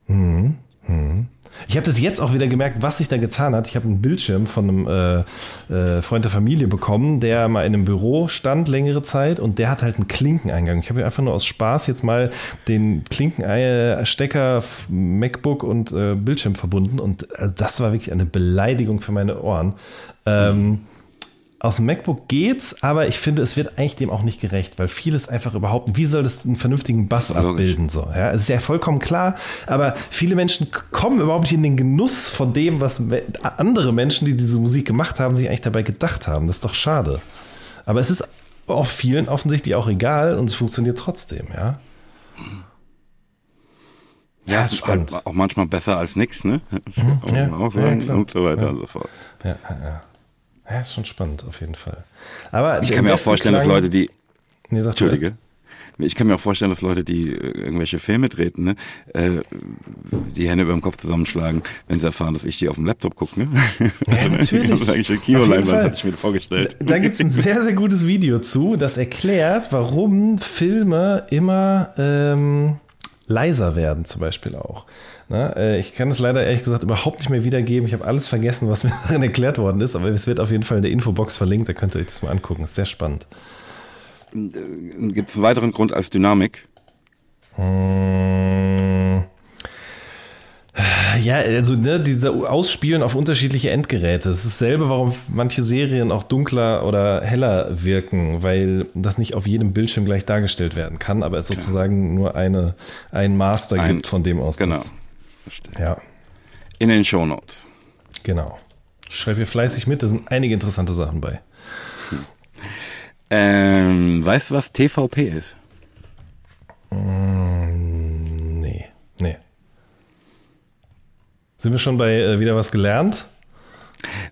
Mhm. Mhm. Ich habe das jetzt auch wieder gemerkt, was sich da getan hat. Ich habe einen Bildschirm von einem äh, äh, Freund der Familie bekommen, der mal in einem Büro stand längere Zeit und der hat halt einen Klinkeneingang. Ich habe einfach nur aus Spaß jetzt mal den Klinkenstecker, MacBook und äh, Bildschirm verbunden und also das war wirklich eine Beleidigung für meine Ohren. Ähm, mhm aus dem MacBook geht's, aber ich finde, es wird eigentlich dem auch nicht gerecht, weil vieles einfach überhaupt, wie soll das einen vernünftigen Bass abbilden? So, ja, es ist ja vollkommen klar, aber viele Menschen kommen überhaupt nicht in den Genuss von dem, was andere Menschen, die diese Musik gemacht haben, sich eigentlich dabei gedacht haben. Das ist doch schade. Aber es ist auch vielen offensichtlich auch egal und es funktioniert trotzdem, ja. Ja, es ist spannend. Halt auch manchmal besser als nichts, ne? Mhm, ja, (laughs) ja, und so weiter ja. und so fort. Ja, ja, ja. Ist schon spannend, auf jeden Fall. Aber ich kann mir auch vorstellen, dass Leute, die. Nee, sag Entschuldige. Ich kann mir auch vorstellen, dass Leute, die äh, irgendwelche Filme treten, ne, äh, die Hände über dem Kopf zusammenschlagen, wenn sie erfahren, dass ich die auf dem Laptop gucke. Ne? Ja, natürlich. (laughs) Das ist eigentlich eine Kinoleinwand, hatte ich mir vorgestellt. Da, da gibt es ein sehr, sehr gutes Video zu, das erklärt, warum Filme immer ähm, leiser werden, zum Beispiel auch. Na, äh, ich kann es leider ehrlich gesagt überhaupt nicht mehr wiedergeben. Ich habe alles vergessen, was mir (laughs) darin erklärt worden ist, aber es wird auf jeden Fall in der Infobox verlinkt, da könnt ihr euch das mal angucken. Ist sehr spannend. Äh, Gibt es einen weiteren Grund als Dynamik? Hm. Ja, also ne, diese Ausspielen auf unterschiedliche Endgeräte. Es ist dasselbe, warum manche Serien auch dunkler oder heller wirken, weil das nicht auf jedem Bildschirm gleich dargestellt werden kann, aber es Klar. sozusagen nur eine, ein Master ein, gibt, von dem aus genau. das Verstehe. Ja. In den Show Notes. Genau. Schreib hier fleißig mit, da sind einige interessante Sachen bei. Hm. Ähm, weißt du, was TVP ist? Mm, nee, nee. Sind wir schon bei äh, wieder was gelernt?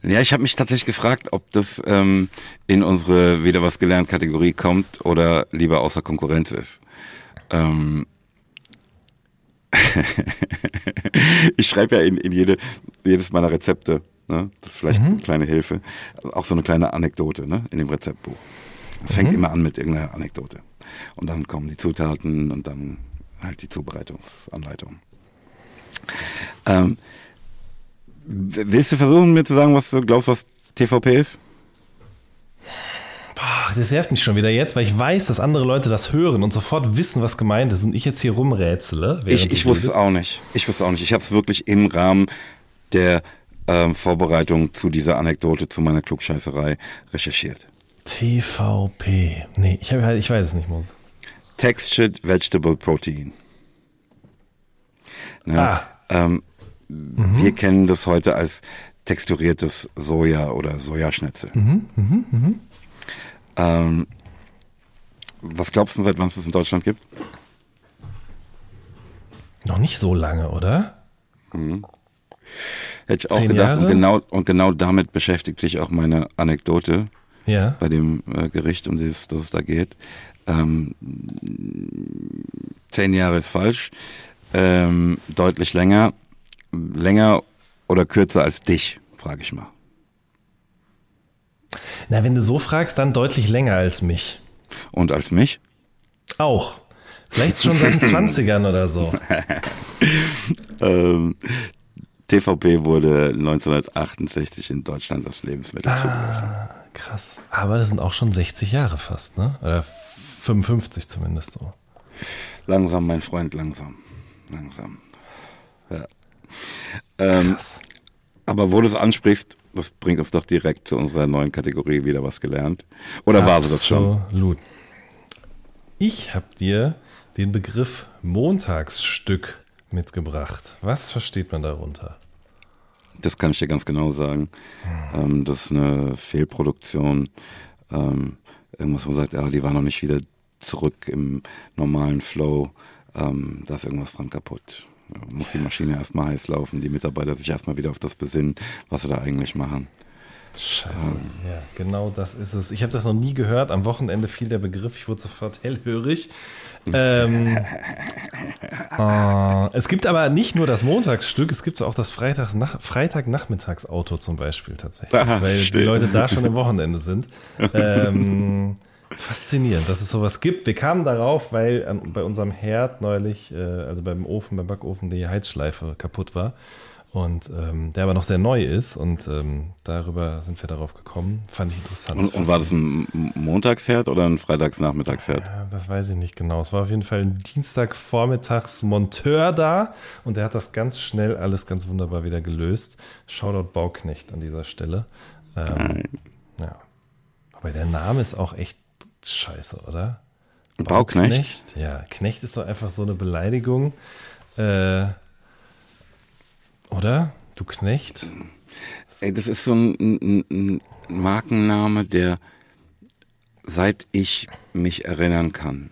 Ja, ich habe mich tatsächlich gefragt, ob das ähm, in unsere wieder was gelernt Kategorie kommt oder lieber außer Konkurrenz ist. Ähm, (laughs) ich schreibe ja in, in jede, jedes meiner Rezepte. Ne? Das ist vielleicht mhm. eine kleine Hilfe. Auch so eine kleine Anekdote ne? in dem Rezeptbuch. Es fängt mhm. immer an mit irgendeiner Anekdote. Und dann kommen die Zutaten und dann halt die Zubereitungsanleitung. Ähm, willst du versuchen, mir zu sagen, was du glaubst, was TVP ist? Boah, das nervt mich schon wieder jetzt, weil ich weiß, dass andere Leute das hören und sofort wissen, was gemeint ist und ich jetzt hier rumrätsele. Ich, ich wusste es auch nicht. Ich wusste auch nicht. Ich habe es wirklich im Rahmen der ähm, Vorbereitung zu dieser Anekdote, zu meiner Klugscheißerei recherchiert. TVP. Nee, ich, hab, halt, ich weiß es nicht, Mose. Textured Vegetable Protein. Ne? Ah. Ähm, mhm. Wir kennen das heute als texturiertes Soja oder Sojaschnitzel. Mhm, mh, mh. Ähm, was glaubst du, seit wann es das in Deutschland gibt? Noch nicht so lange, oder? Mhm. Hätte ich auch Zehn gedacht. Jahre? Und genau, und genau damit beschäftigt sich auch meine Anekdote ja. bei dem äh, Gericht, um das, das es da geht. Ähm, zehn Jahre ist falsch. Ähm, deutlich länger. Länger oder kürzer als dich, frage ich mal. Na, wenn du so fragst, dann deutlich länger als mich. Und als mich? Auch. Vielleicht schon seit den (laughs) 20ern oder so. (laughs) ähm, TVP wurde 1968 in Deutschland als Lebensmittel ah, zugelassen. Krass. Aber das sind auch schon 60 Jahre fast, ne? Oder 55 zumindest so. Langsam, mein Freund, langsam. Langsam. Ja. Ähm, aber wo du es ansprichst, das bringt uns doch direkt zu unserer neuen Kategorie wieder was gelernt. Oder war sie das schon? Absolut. Ich habe dir den Begriff Montagsstück mitgebracht. Was versteht man darunter? Das kann ich dir ganz genau sagen. Ähm, das ist eine Fehlproduktion. Ähm, irgendwas, wo man sagt, ja, die war noch nicht wieder zurück im normalen Flow. Ähm, da ist irgendwas dran kaputt. Muss die Maschine erstmal heiß laufen, die Mitarbeiter sich erstmal wieder auf das besinnen, was sie da eigentlich machen. Scheiße. Ja, genau das ist es. Ich habe das noch nie gehört. Am Wochenende fiel der Begriff. Ich wurde sofort hellhörig. Ähm, äh, (laughs) es gibt aber nicht nur das Montagsstück, es gibt auch das Freitagsnach Freitagnachmittagsauto zum Beispiel tatsächlich, Ah, weil die stimmt. Leute da schon am Wochenende sind. (laughs) Ähm, faszinierend, dass es sowas gibt. Wir kamen darauf, weil an, bei unserem Herd neulich, äh, also beim Ofen, beim Backofen, die Heizschleife kaputt war. Und ähm, der aber noch sehr neu ist und ähm, darüber sind wir darauf gekommen. Fand ich interessant. Und, und war das ein Montagsherd oder ein Freitagsnachmittagsherd? Ja, das weiß ich nicht genau. Es war auf jeden Fall ein Dienstagvormittags Monteur da und der hat das ganz schnell alles ganz wunderbar wieder gelöst. Shoutout Bauknecht an dieser Stelle. Ähm, ja. Aber der Name ist auch echt scheiße, oder? Bauknecht? Ja, Knecht ist doch einfach so eine Beleidigung. Äh, oder? Du Knecht? Ey, das ist so ein, ein, ein Markenname, der seit ich mich erinnern kann,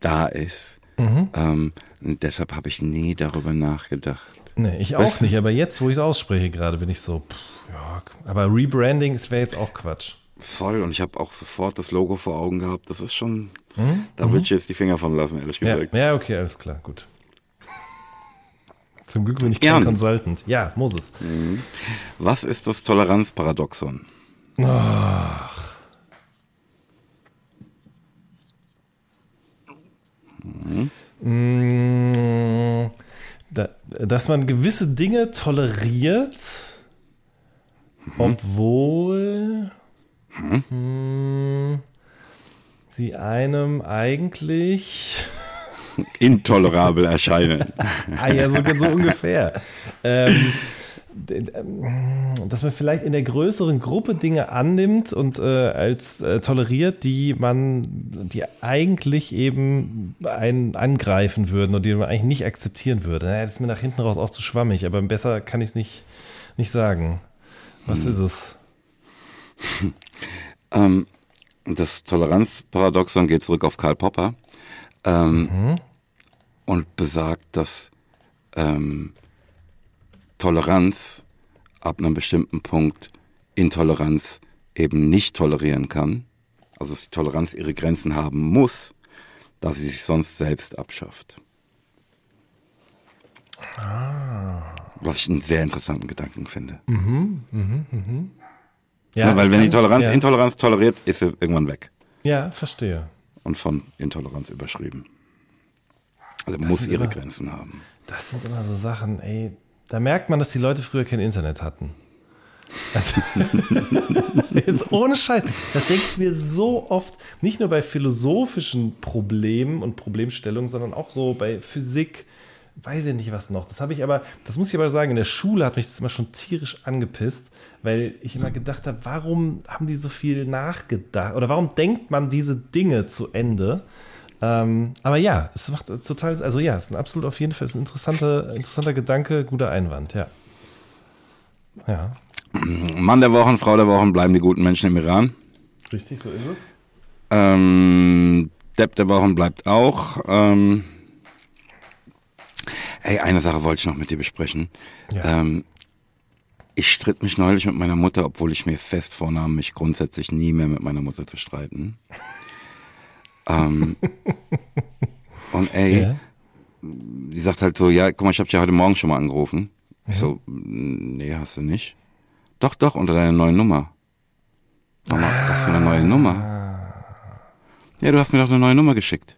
da ist. Ähm, und deshalb habe ich nie darüber nachgedacht. Nee, ich auch Weißt du- nicht, aber jetzt, wo ich es ausspreche gerade, bin ich so, pff, ja, aber Rebranding wäre jetzt auch Quatsch. Voll. Und ich habe auch sofort das Logo vor Augen gehabt. Das ist schon, da würde ich jetzt die Finger von lassen, ehrlich Ja, gesagt. ja, okay, alles klar, gut. (laughs) Zum Glück bin ich Gern. kein Consultant. Ja, Moses. Was ist das Toleranzparadoxon? Mm, da, dass man gewisse Dinge toleriert, obwohl hm, sie einem eigentlich Intolerabel erscheinen. Ah ja, so, so ungefähr. Ähm, ähm, dass man vielleicht in der größeren Gruppe Dinge annimmt und äh, als äh, toleriert, die man, die eigentlich eben einen angreifen würden und die man eigentlich nicht akzeptieren würde. Naja, das ist mir nach hinten raus auch zu schwammig, aber besser kann ich es nicht, nicht sagen. Was ist es? (laughs) Ähm, das Toleranzparadoxon geht zurück auf Karl Popper ähm, und besagt, dass ähm, Toleranz ab einem bestimmten Punkt Intoleranz eben nicht tolerieren kann. Also dass die Toleranz ihre Grenzen haben muss, da sie sich sonst selbst abschafft. Was ich einen sehr interessanten Gedanken finde. Ja, weil das wenn die Toleranz ja. Intoleranz toleriert, ist sie irgendwann weg. Ja, verstehe. und von Intoleranz überschrieben. Also muss sind ihre immer- Grenzen haben. Das sind immer so Sachen, ey, da merkt man, dass die Leute früher kein Internet hatten. Also, (laughs) jetzt ohne Scheiß. Das denke ich mir so oft, nicht nur bei philosophischen Problemen und Problemstellungen, sondern auch so bei Physik, weiß ich nicht was noch. Das habe ich aber, das muss ich aber sagen, in der Schule hat mich das immer schon tierisch angepisst, weil ich immer gedacht habe, warum haben die so viel nachgedacht oder warum denkt man diese Dinge zu Ende? Ähm, aber ja, es macht total, also ja, es ist ein absolut auf jeden Fall ist ein interessanter, interessanter Gedanke, guter Einwand, ja. Ja, Mann der Wochen, Frau der Wochen, bleiben die guten Menschen im Iran. richtig, so ist es. Ähm, Depp der Wochen bleibt auch. Ähm, ey, eine Sache wollte ich noch mit dir besprechen. Ja. Ähm, ich stritt mich neulich mit meiner Mutter, obwohl ich mir fest vornahm, mich grundsätzlich nie mehr mit meiner Mutter zu streiten. (laughs) ähm, und ey, Ja. die sagt halt so, ja, guck mal, ich habe dich ja heute Morgen schon mal angerufen. Ich so, nee, hast du nicht. Doch, doch, unter deiner neuen Nummer. Mama, was für eine neue Nummer? Ja, du hast mir doch eine neue Nummer geschickt.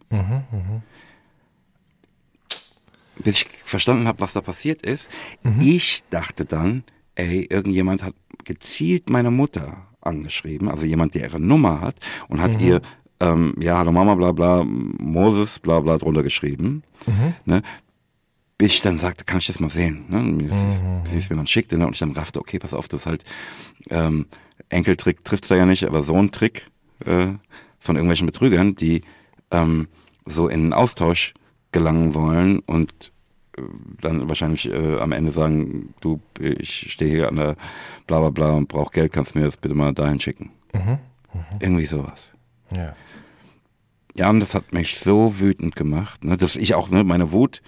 Bis ich verstanden habe, was da passiert ist, ich dachte dann, ey, irgendjemand hat gezielt meine Mutter angeschrieben, also jemand, der ihre Nummer hat und hat ihr, ähm, ja, hallo Mama, bla bla, Moses, bla bla drunter geschrieben. Ne? Bis ich dann sagte, kann ich das mal sehen? Ne? Ist, sie es mir dann schickte ne? und ich dann raffte, okay, pass auf, das ist halt ähm, Enkeltrick trifft's da ja nicht, aber so ein Trick äh, von irgendwelchen Betrügern, die ähm, so in einen Austausch gelangen wollen und äh, dann wahrscheinlich äh, am Ende sagen, du, ich stehe hier an der bla bla bla und brauche Geld, kannst du mir das bitte mal dahin schicken. Irgendwie sowas. Ja. Ja, und das hat mich so wütend gemacht, ne, dass ich auch, ne, meine Wut,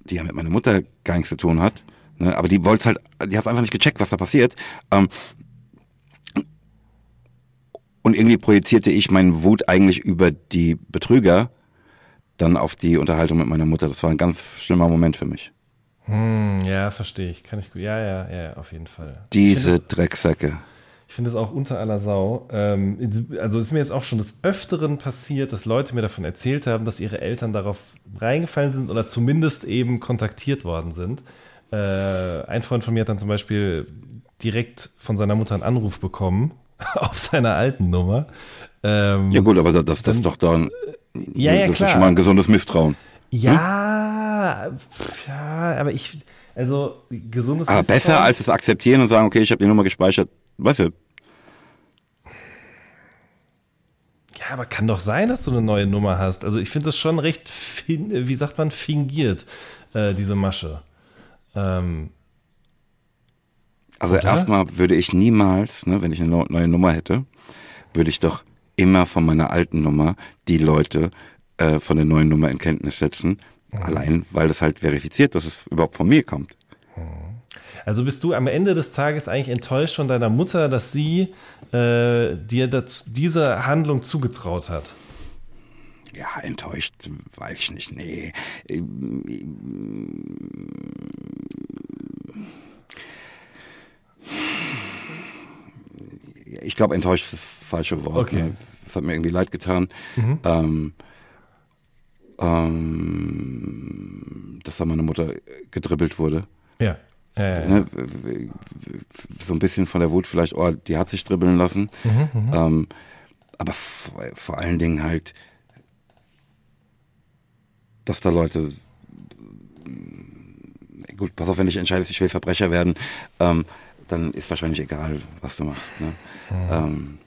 die ja mit meiner Mutter gar nichts zu tun hat, ne, aber die wollte halt, die hat einfach nicht gecheckt, was da passiert. Ähm, und irgendwie projizierte ich meinen Wut eigentlich über die Betrüger dann auf die Unterhaltung mit meiner Mutter. Das war ein ganz schlimmer Moment für mich. Hm, ja, verstehe ich. Kann ich gut. Ja, ja, ja, auf jeden Fall. Diese finde Drecksäcke. Ich finde es auch unter aller Sau. Ähm, also ist mir jetzt auch schon des Öfteren passiert, dass Leute mir davon erzählt haben, dass ihre Eltern darauf reingefallen sind oder zumindest eben kontaktiert worden sind. Äh, ein Freund von mir hat dann zum Beispiel direkt von seiner Mutter einen Anruf bekommen (laughs) auf seiner alten Nummer. Ähm, Ja gut, aber das, das, das ist doch dann, ja, ja, das ist klar. schon mal ein gesundes Misstrauen. ja, pf, ja, aber ich, also gesundes Aber besser Misstrauen- als es akzeptieren und sagen, okay, ich habe die Nummer gespeichert. Weißt du, Ja, aber kann doch sein, dass du eine neue Nummer hast. Also ich finde das schon recht, wie sagt man, fingiert, äh, diese Masche. Ähm, Also erstmal würde ich niemals, ne, wenn ich eine neue Nummer hätte, würde ich doch immer von meiner alten Nummer die Leute äh, von der neuen Nummer in Kenntnis setzen. Allein, weil das halt verifiziert, dass es überhaupt von mir kommt. also bist du am Ende des Tages eigentlich enttäuscht von deiner Mutter, dass sie äh, dir das, diese Handlung zugetraut hat? Ja, enttäuscht, weiß ich nicht. Nee. Ich glaube, enttäuscht ist das falsche Wort. Okay. Ne? Das hat mir irgendwie leid getan. Ähm, ähm, dass da meine Mutter gedribbelt wurde. Ja. Ja. Ne? So ein bisschen von der Wut vielleicht, oh, die hat sich dribbeln lassen. Ähm, aber vor, allen Dingen halt, dass da Leute, gut, pass auf, wenn ich entscheidest, ich will Verbrecher werden, ähm, dann ist wahrscheinlich egal, was du machst. Ne? Ähm,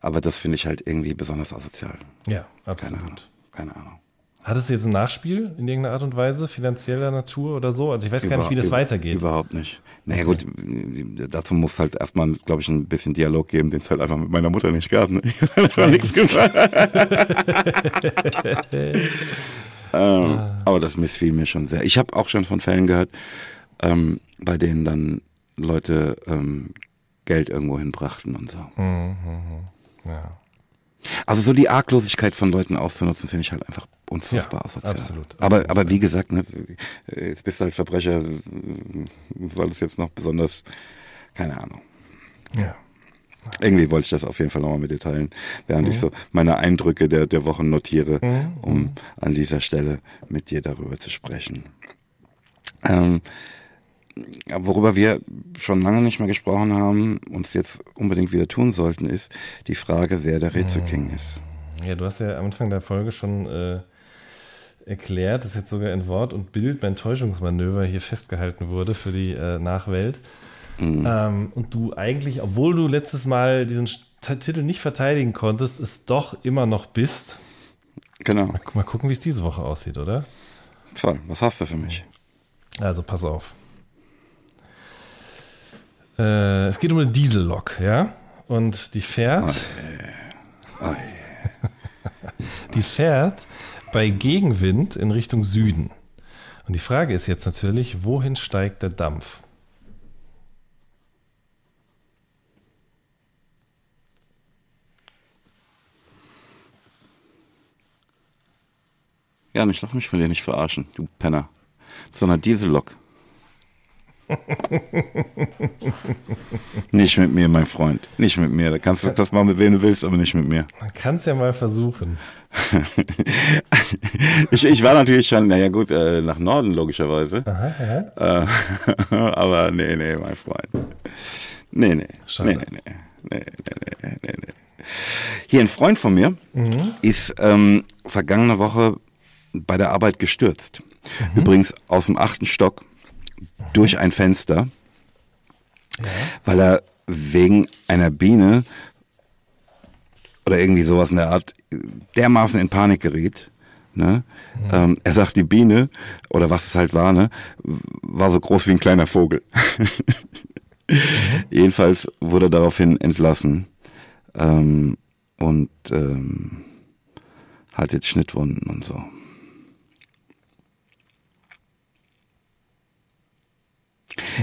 aber das finde ich halt irgendwie besonders asozial. ja, Keine Ahnung. absolut. Keine Ahnung. Hat es jetzt ein Nachspiel in irgendeiner Art und Weise, finanzieller Natur oder so? Also ich weiß gar nicht, wie das Über- weitergeht. Überhaupt nicht. Naja gut, dazu muss halt erstmal, glaube ich, ein bisschen Dialog geben, den es halt einfach mit meiner Mutter nicht gab. Ne? Ich hab einfach nichts gemacht. (laughs) ähm, aber das missfiel mir schon sehr. Ich habe auch schon von Fällen gehört, ähm, bei denen dann Leute ähm, Geld irgendwo hinbrachten und so. Ja. Also so die Arglosigkeit von Leuten auszunutzen, finde ich halt einfach unfassbar Ja, asozial. absolut. Aber, aber wie gesagt, ne, jetzt bist du halt Verbrecher, soll es jetzt noch besonders, keine Ahnung. ja. Irgendwie wollte ich das auf jeden Fall nochmal mit dir teilen, während ich so meine Eindrücke der, der Wochen notiere, um an dieser Stelle mit dir darüber zu sprechen. Ähm, worüber wir schon lange nicht mehr gesprochen haben und es jetzt unbedingt wieder tun sollten, ist die Frage, wer der Rätselking ist. Ja, du hast ja am Anfang der Folge schon äh, erklärt, dass jetzt sogar in Wort und Bild mein Täuschungsmanöver hier festgehalten wurde für die äh, Nachwelt. Ähm, und du eigentlich, obwohl du letztes Mal diesen Titel nicht verteidigen konntest, es doch immer noch bist. Genau. Mal gucken, wie es diese Woche aussieht, oder? Toll, was hast du für mich? Also pass auf. Äh, es geht um eine Diesellok, ja? Und die fährt. (laughs) die fährt bei Gegenwind in Richtung Süden. Und die Frage ist jetzt natürlich, wohin steigt der Dampf? Ja, ich lass mich von dir nicht verarschen, du Penner. Sondern Diesellok. (laughs) nicht mit mir, mein Freund. Nicht mit mir. Da kannst du das mal mit wem du willst, aber nicht mit mir. Man kann es ja mal versuchen. (laughs) Ich, ich war natürlich schon, naja gut, äh, nach Norden logischerweise. Aha. Äh, (laughs) aber nee, nee, mein Freund. Nee, nee. Schade. Nee, nee, nee. nee, nee, nee. Hier ein Freund von mir ist ähm, vergangene Woche bei der Arbeit gestürzt. Übrigens aus dem achten Stock durch ein Fenster, weil er wegen einer Biene oder irgendwie sowas in der Art dermaßen in Panik geriet. Ne? Ähm, er sagt, die Biene, oder was es halt war, ne, war so groß wie ein kleiner Vogel. (laughs) Jedenfalls wurde er daraufhin entlassen ähm, und ähm, hat jetzt Schnittwunden und so.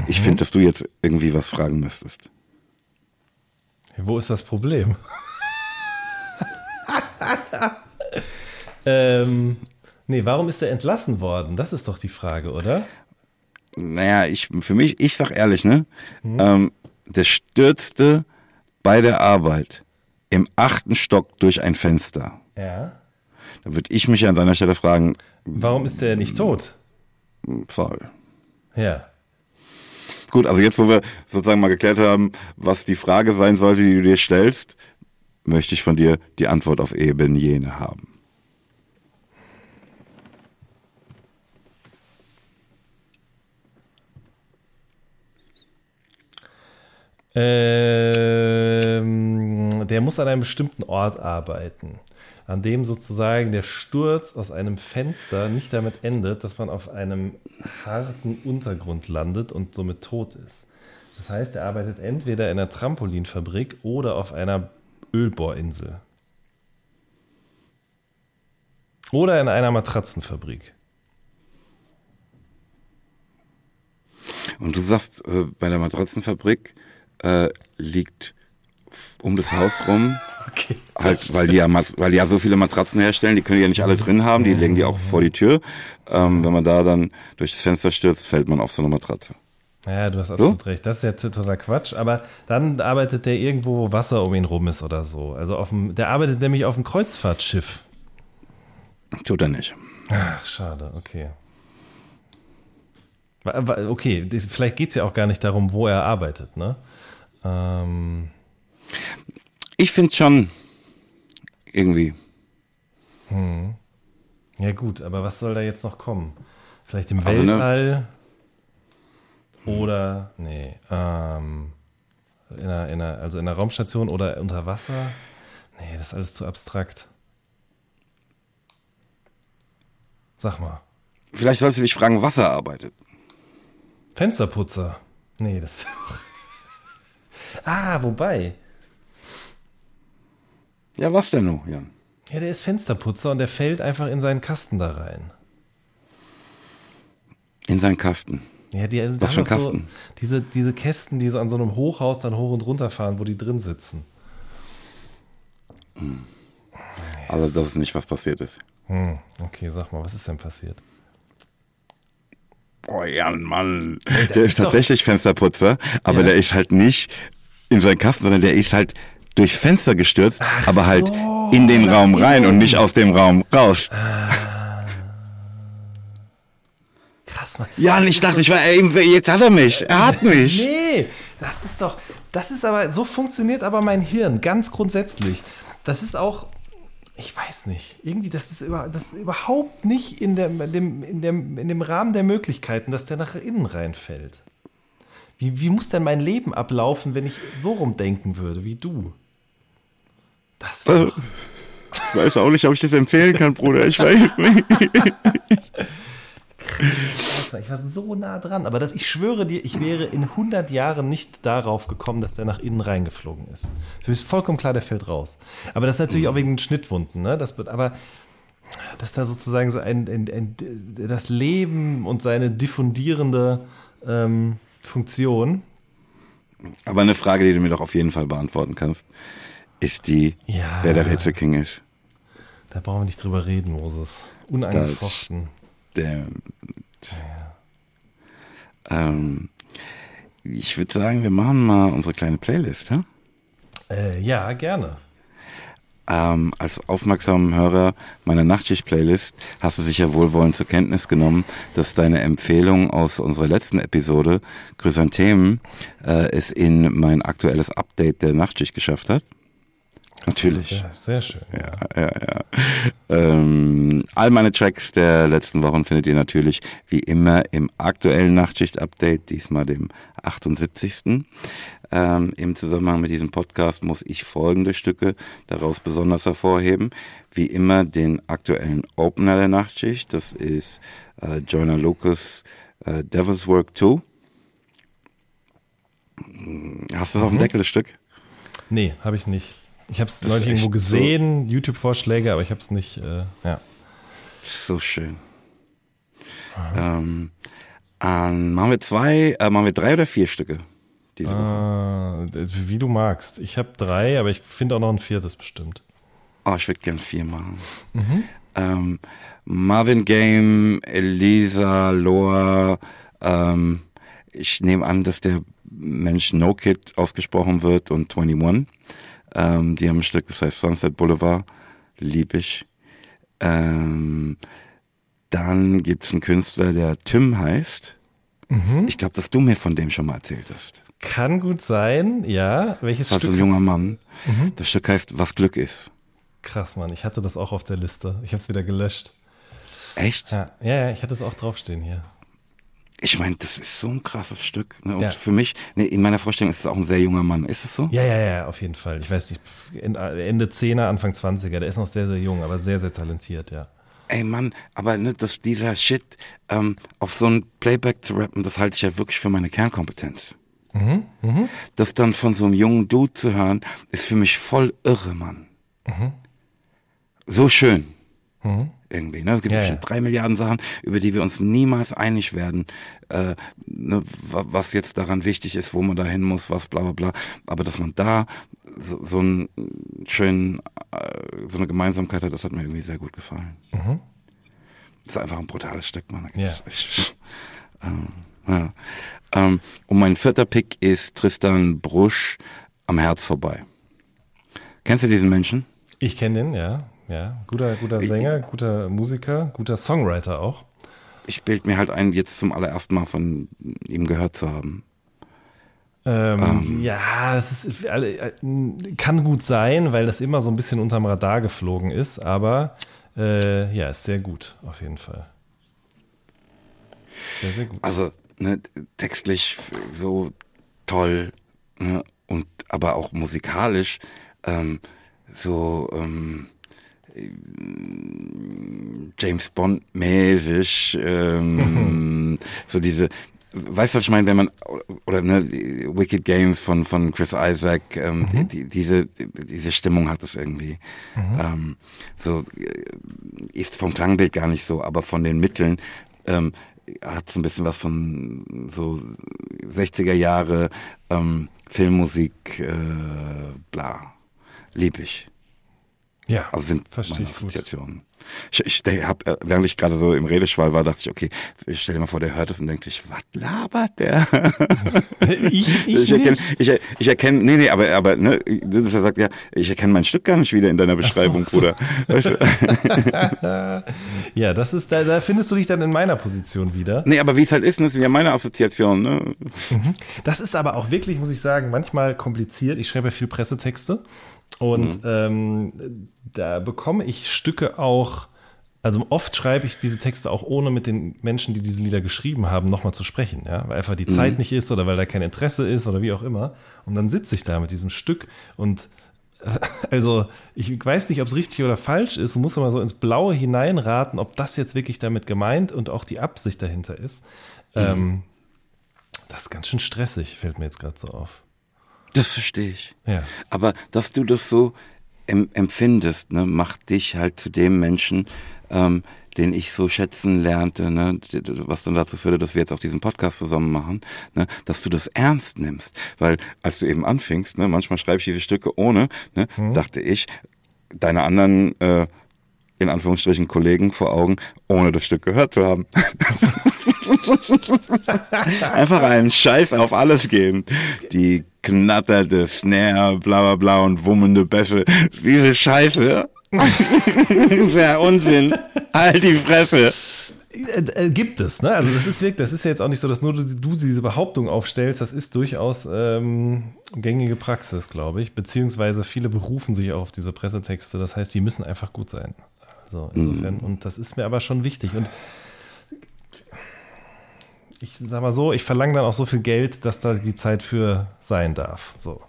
Ich finde, dass du jetzt irgendwie was fragen müsstest. Wo ist das Problem? (laughs) ähm, nee, warum ist er entlassen worden? Das ist doch die Frage, oder? Naja, ich, für mich, ich sag ehrlich, ne? Ähm, der stürzte bei der Arbeit im achten Stock durch ein Fenster. Ja. Da würde ich mich an deiner Stelle fragen, Warum ist er nicht tot? voll. Ja. Gut, also jetzt, wo wir sozusagen mal geklärt haben, was die Frage sein sollte, die du dir stellst, möchte ich von dir die Antwort auf eben jene haben. Ähm, der muss an einem bestimmten Ort arbeiten, an dem sozusagen der Sturz aus einem Fenster nicht damit endet, dass man auf einem harten Untergrund landet und somit tot ist. Das heißt, er arbeitet entweder in einer Trampolinfabrik oder auf einer Ölbohrinsel. Oder in einer Matratzenfabrik. Und du sagst, äh, bei der Matratzenfabrik äh, liegt um das Haus rum, (laughs) Okay. halt, weil die, ja, weil die ja so viele Matratzen herstellen, die können die ja nicht alle drin haben, die legen die auch vor die Tür. Ähm, wenn man da dann durchs Fenster stürzt, fällt man auf so eine Matratze. Ja, du hast absolut recht. Das ist ja totaler Quatsch. Aber dann arbeitet der irgendwo, wo Wasser um ihn rum ist oder so. Also auf dem, der arbeitet nämlich auf dem Kreuzfahrtschiff. Tut er nicht. Ach, schade, okay. Okay, vielleicht geht es ja auch gar nicht darum, wo er arbeitet, ne? Ähm, Ich finde schon irgendwie. ja, gut, aber was soll da jetzt noch kommen? Vielleicht im Also, ne- Weltall? Oder, nee, ähm, in einer, in einer, also in einer Raumstation oder unter Wasser? Nee, das ist alles zu abstrakt. Sag mal. Vielleicht sollst du dich fragen, was er arbeitet. Fensterputzer. Nee, das. (laughs) ah, wobei. Ja, was denn nun, Jan? Ja, der ist Fensterputzer und der fällt einfach in seinen Kasten da rein. In seinen Kasten. Ja, die, die Was für Kasten? So, diese, diese Kästen, die so an so einem Hochhaus dann hoch und runter fahren, wo die drin sitzen. Also das ist nicht, was passiert ist. Hm, okay, sag mal, was ist denn passiert? Oh Jan, Mann. das der ist, ist tatsächlich Fensterputzer, aber Ja. der ist halt nicht in seinen Kasten, sondern der ist halt durchs Fenster gestürzt, aber halt so, in den Raum rein und nicht aus dem Raum raus. Krass, Mann. Jan, ich dachte, ich war, ey, jetzt hat er mich. Er hat mich. Nee, das ist doch, das ist aber, so funktioniert aber mein Hirn, ganz grundsätzlich. Das ist auch, ich weiß nicht, irgendwie, das ist, über, das ist überhaupt nicht in, der, in, dem, in, dem, in dem Rahmen der Möglichkeiten, dass der nach innen reinfällt. Wie, wie muss denn mein Leben ablaufen, wenn ich so rumdenken würde, wie du? Das war, Ich weiß auch nicht, ob ich das empfehlen kann, Bruder. Ich weiß nicht. Ich war so nah dran. Aber das, ich schwöre dir, ich wäre in 100 Jahren nicht darauf gekommen, dass der nach innen reingeflogen ist. Für mich ist vollkommen klar, der fällt raus. Aber das ist natürlich auch wegen den Schnittwunden. Ne? Das wird, aber dass da sozusagen so ein, ein, ein das Leben und seine diffundierende ähm, Funktion. Aber eine Frage, die du mir doch auf jeden Fall beantworten kannst, ist die, Ja. wer der Rätselking ist. Da brauchen wir nicht drüber reden, Moses. Unangefochten. Der, ähm, ich würde sagen, wir machen mal unsere kleine Playlist. Ja? Äh, ja, gerne. ähm, als aufmerksamen Hörer meiner Nachtschicht-Playlist hast du sicher wohlwollend zur Kenntnis genommen, dass deine Empfehlung aus unserer letzten Episode, Chrysanthemen, äh, es in mein aktuelles Update der Nachtschicht geschafft hat. Natürlich. Sehr, sehr schön. Ja, ja, ja. Ähm, all meine Tracks der letzten Wochen findet ihr natürlich wie immer im aktuellen Nachtschicht-Update, diesmal dem 78. Ähm, Im Zusammenhang mit diesem Podcast muss ich folgende Stücke daraus besonders hervorheben. Wie immer den aktuellen Opener der Nachtschicht, das ist äh, Joyner Lucas äh, Devil's Work 2. Hm, hast du das auf dem Deckel, das Stück? Nee, habe ich nicht. Ich habe es neulich irgendwo gesehen, YouTube-Vorschläge, aber ich habe es nicht, äh, ja. So schön. Ähm, ähm, machen wir zwei, äh, machen wir drei oder vier Stücke diese Woche? Äh, wie du magst. Ich habe drei, aber ich finde auch noch ein viertes bestimmt. Oh, ich würde gern vier machen. Ähm, Marvin Game, Elisa, Loa, ähm, ich nehme an, dass der Mensch No Kid ausgesprochen wird und 21. Ähm, die haben ein Stück, das heißt Sunset Boulevard. Lieb ich. Ähm, dann gibt's einen Künstler, der Tim heißt. Ich glaube, dass du mir von dem schon mal erzählt hast. Kann gut sein, ja. Welches Das Stück? ein junger Mann. Das Stück heißt Was Glück ist. Krass, Mann. Ich hatte das auch auf der Liste. Ich habe es wieder gelöscht. Echt? Ja, ja, ja, ich hatte es auch draufstehen hier. Ich meine, das ist so ein krasses Stück. Ne? Und Ja. für mich, ne, in meiner Vorstellung ist es auch ein sehr junger Mann. Ist es so? Ja, ja, ja, auf jeden Fall. Ich weiß nicht, Ende 10er, Anfang 20er. Der ist noch sehr, sehr jung, aber sehr, sehr talentiert, ja. Ey Mann, aber ne, dass dieser Shit ähm, auf so ein Playback zu rappen, das halte ich ja wirklich für meine Kernkompetenz. Das dann von so einem jungen Dude zu hören, ist für mich voll irre, Mann. So schön. Irgendwie, ne? Es gibt Ja, ja. drei Milliarden Sachen, über die wir uns niemals einig werden, äh, ne, wa- was jetzt daran wichtig ist, wo man da hin muss, was bla bla bla. Aber dass man da so, so einen schönen, äh, so eine Gemeinsamkeit hat, das hat mir irgendwie sehr gut gefallen. Das ist einfach ein brutales Stück, Mann. Ja. (laughs) ähm, ja. ähm, und mein vierter Pick ist Tristan Brusch am Herz vorbei. Kennst du diesen Menschen? Ich kenne den, ja. Ja, guter, guter Sänger, guter Musiker, guter Songwriter auch. Ich bild mir halt ein, jetzt zum allerersten Mal von ihm gehört zu haben. Ähm, Ja, das ist, äh, kann gut sein, weil das immer so ein bisschen unterm Radar geflogen ist, aber äh, ja, ist sehr gut, auf jeden Fall. Sehr, sehr gut. Also ne, textlich so toll ne, und aber auch musikalisch ähm, so ähm, James Bond mäßig ähm, (laughs) so diese weißt du was ich meine wenn man oder ne Wicked Games von von Chris Isaac ähm, die, die, diese diese Stimmung hat es irgendwie. Ähm, so äh, ist vom Klangbild gar nicht so aber von den Mitteln ähm, hat so ein bisschen was von so 60er Jahre ähm, Filmmusik äh, bla. Lieb ich ja, also sind verstehe ich gut. Assoziationen. Ich, ich der hab, äh, während ich gerade so im Redeschwall war, dachte ich, okay, ich stell dir mal vor, der hört es und denkt sich, was labert der? (laughs) Ich, ich, ich erkenne, ich, ich erkenne, nee, nee, aber, aber, ne, das ist, er sagt, ja, ich erkenne mein Stück gar nicht wieder in deiner Beschreibung, so. Bruder. Weißt du? (laughs) Ja, das ist, da, da findest du dich dann in meiner Position wieder. Nee, aber wie es halt ist, das sind ja meine Assoziationen, ne? Das ist aber auch wirklich, muss ich sagen, manchmal kompliziert. Ich schreibe ja viel Pressetexte und ähm, da bekomme ich Stücke auch, also oft schreibe ich diese Texte auch ohne mit den Menschen, die diese Lieder geschrieben haben, nochmal zu sprechen, ja, weil einfach die Zeit nicht ist oder weil da kein Interesse ist oder wie auch immer. Und dann sitze ich da mit diesem Stück und (laughs) also ich weiß nicht, ob es richtig oder falsch ist, muss immer so ins Blaue hineinraten, ob das jetzt wirklich damit gemeint und auch die Absicht dahinter ist. Ähm, das ist ganz schön stressig, fällt mir jetzt gerade so auf. Das verstehe ich. Ja. Aber dass du das so em empfindest, ne, macht dich halt zu dem Menschen, ähm, den ich so schätzen lernte, ne, was dann dazu führte, dass wir jetzt auch diesen Podcast zusammen machen, ne, dass du das ernst nimmst. Weil als du eben anfingst, ne, manchmal schreibe ich diese Stücke ohne, ne, dachte ich, deine anderen äh, in Anführungsstrichen Kollegen vor Augen, ohne das Stück gehört zu haben. (laughs) (laughs) Einfach einen Scheiß auf alles geben. Die knatterte Snare, bla bla bla und wummende Bässe. Diese Scheiße. (laughs) Wäre Unsinn. Halt die Fresse. Äh, äh, gibt es, ne? Also das ist wirklich, das ist ja jetzt auch nicht so, dass nur du, du diese Behauptung aufstellst, das ist durchaus ähm, gängige Praxis, glaube ich. Beziehungsweise viele berufen sich auch auf diese Pressetexte. Das heißt, die müssen einfach gut sein. Also insofern, mm. und das ist mir aber schon wichtig. Und ich sag mal so, ich verlange dann auch so viel Geld, dass da die Zeit für sein darf. So.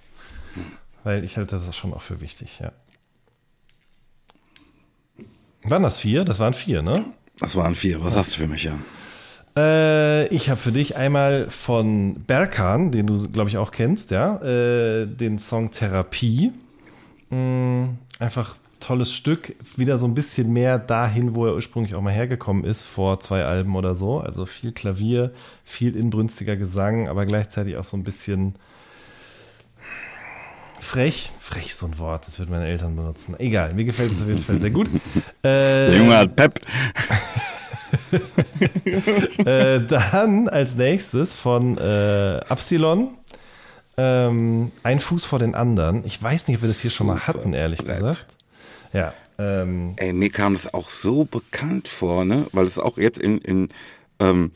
Weil ich halte das schon auch für wichtig, ja. Waren das vier? Das waren vier, ne? Das waren vier. Was hast du für mich, ja? Äh, ich habe für dich einmal von Berkan, den du, glaube ich, auch kennst, ja, äh, den Song Therapie. Mm, einfach tolles Stück, wieder so ein bisschen mehr dahin, wo er ursprünglich auch mal hergekommen ist, vor zwei Alben oder so. Also viel Klavier, viel inbrünstiger Gesang, aber gleichzeitig auch so ein bisschen frech. Frech ist so ein Wort, das würden meine Eltern benutzen. Egal, mir gefällt es auf jeden Fall sehr gut. (laughs) Äh, Der Junge hat Pep. (laughs) äh, dann als nächstes von äh, Absilon. Ähm, ein Fuß vor den anderen. Ich weiß nicht, ob wir das hier Super schon mal hatten, ehrlich Brett. gesagt. Ja. Ähm, Ey, mir kam es auch so bekannt vor, ne? Weil es auch jetzt in, in ähm,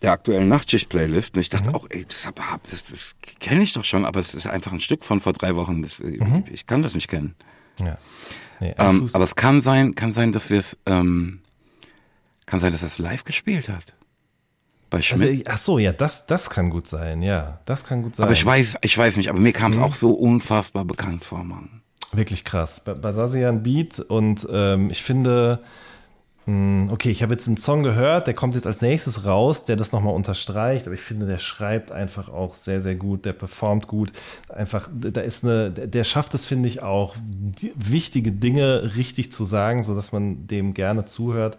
der aktuellen Nachtschicht-Playlist. Und ich dachte mhm. auch, ey, das, das, das kenne ich doch schon, aber es ist einfach ein Stück von vor drei Wochen. Das, mhm. Ich kann das nicht kennen. Ja. Nee, ähm, aber es kann sein, kann sein, dass wir es, ähm, kann sein, dass er es live gespielt hat. Bei Schmidt. Also, ach so, ja, das, das kann gut sein, ja, das kann gut sein. Aber ich weiß, ich weiß nicht, aber mir kam es mhm. auch so unfassbar bekannt vor, Mann. Wirklich krass. Basasian Beat und ähm, ich finde, hm, okay, ich habe jetzt einen Song gehört, der kommt jetzt als nächstes raus, der das nochmal unterstreicht, aber ich finde, der schreibt einfach auch sehr, sehr gut, der performt gut. Einfach, da ist eine, der schafft es, finde ich, auch, wichtige Dinge richtig zu sagen, sodass man dem gerne zuhört.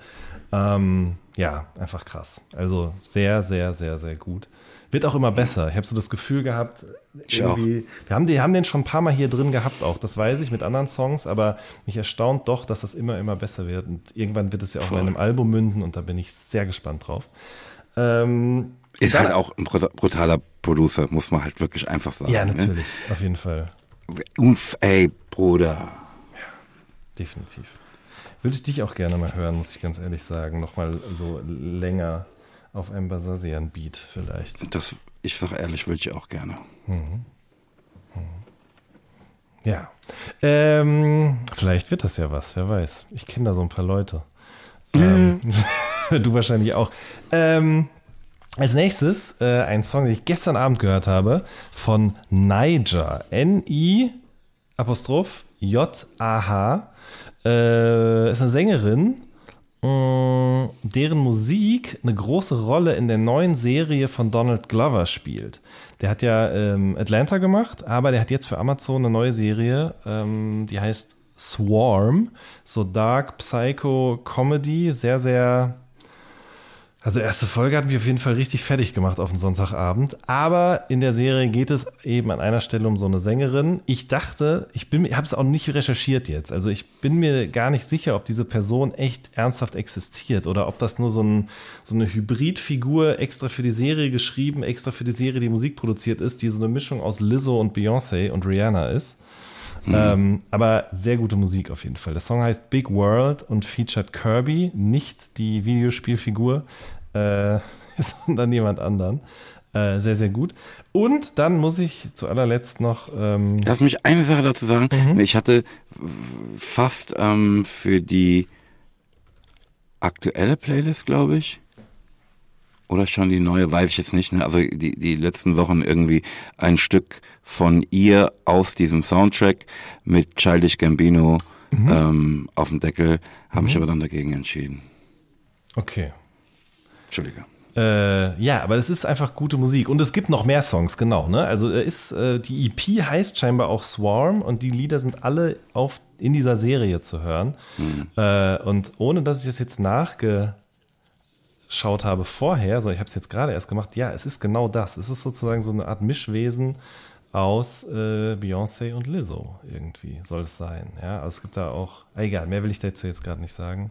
Ähm, ja, einfach krass. Also sehr, sehr, sehr, sehr gut. Wird auch immer besser. Ich habe so das Gefühl gehabt, irgendwie, wir haben, die, haben den schon ein paar Mal hier drin gehabt, auch das weiß ich mit anderen Songs, aber mich erstaunt doch, dass das immer, immer besser wird. Und irgendwann wird es ja auch Voll. in einem Album münden und da bin ich sehr gespannt drauf. Ähm, ist halt auch ein brutaler Producer, muss man halt wirklich einfach sagen. Ja, ne? natürlich, ne? auf jeden Fall. Unf ey, Bruder. Ja, definitiv. Würde ich dich auch gerne mal hören, muss ich ganz ehrlich sagen. Nochmal so länger auf einem Basasian-Beat vielleicht. Das, ich sage ehrlich, würde ich auch gerne. Mhm. Mhm. Ja. Ähm, vielleicht wird das ja was, wer weiß. Ich kenne da so ein paar Leute. Mhm. Ähm, (laughs) du wahrscheinlich auch. Ähm, als nächses äh, ein Song, den ich gestern Abend gehört habe, von Niger. N-I Apostroph J-A-H. Äh, ist eine Sängerin deren Musik eine große Rolle in der neuen Serie von Donald Glover spielt. Der hat ja ähm, Atlanta gemacht, aber der hat jetzt für Amazon eine neue Serie, ähm, die heißt Swarm. So Dark Psycho Comedy, sehr, sehr also erste Folge hat mich auf jeden Fall richtig fertig gemacht auf den Sonntagabend. Aber in der Serie geht es eben an einer Stelle um so eine Sängerin. Ich dachte, ich bin, habe es auch nicht recherchiert jetzt. Also ich bin mir gar nicht sicher, ob diese Person echt ernsthaft existiert oder ob das nur so, ein, so eine Hybridfigur extra für die Serie geschrieben, extra für die Serie, die Musik produziert ist, die so eine Mischung aus Lizzo und Beyoncé und Rihanna ist. Mhm. Ähm, aber sehr gute Musik auf jeden Fall. Der Song heißt Big World und featured Kirby, nicht die Videospielfigur, äh, (laughs) sondern jemand anderen. Äh, sehr, sehr gut. Und dann muss ich zu allerletzt noch. Ähm Lass mich eine Sache dazu sagen. Mhm. Ich hatte fast ähm, für die aktuelle Playlist, glaube ich, oder schon die neue, weiß ich jetzt nicht. Ne? Also die, die letzten Wochen irgendwie ein Stück von ihr aus diesem Soundtrack mit Childish Gambino mhm. ähm, auf dem Deckel, habe mhm. mich aber dann dagegen entschieden. Okay. Entschuldige. Äh, ja, aber es ist einfach gute Musik. Und es gibt noch mehr Songs, genau. Ne? Also ist, äh, die EP heißt scheinbar auch Swarm und die Lieder sind alle auf, in dieser Serie zu hören. Mhm. Äh, und ohne dass ich das jetzt nachge geschaut habe vorher, so ich habe es jetzt gerade erst gemacht, ja, es ist genau das. Es ist sozusagen so eine Art Mischwesen aus äh, Beyoncé und Lizzo irgendwie soll es sein. Ja, also es gibt da auch, egal, mehr will ich dazu jetzt gerade nicht sagen.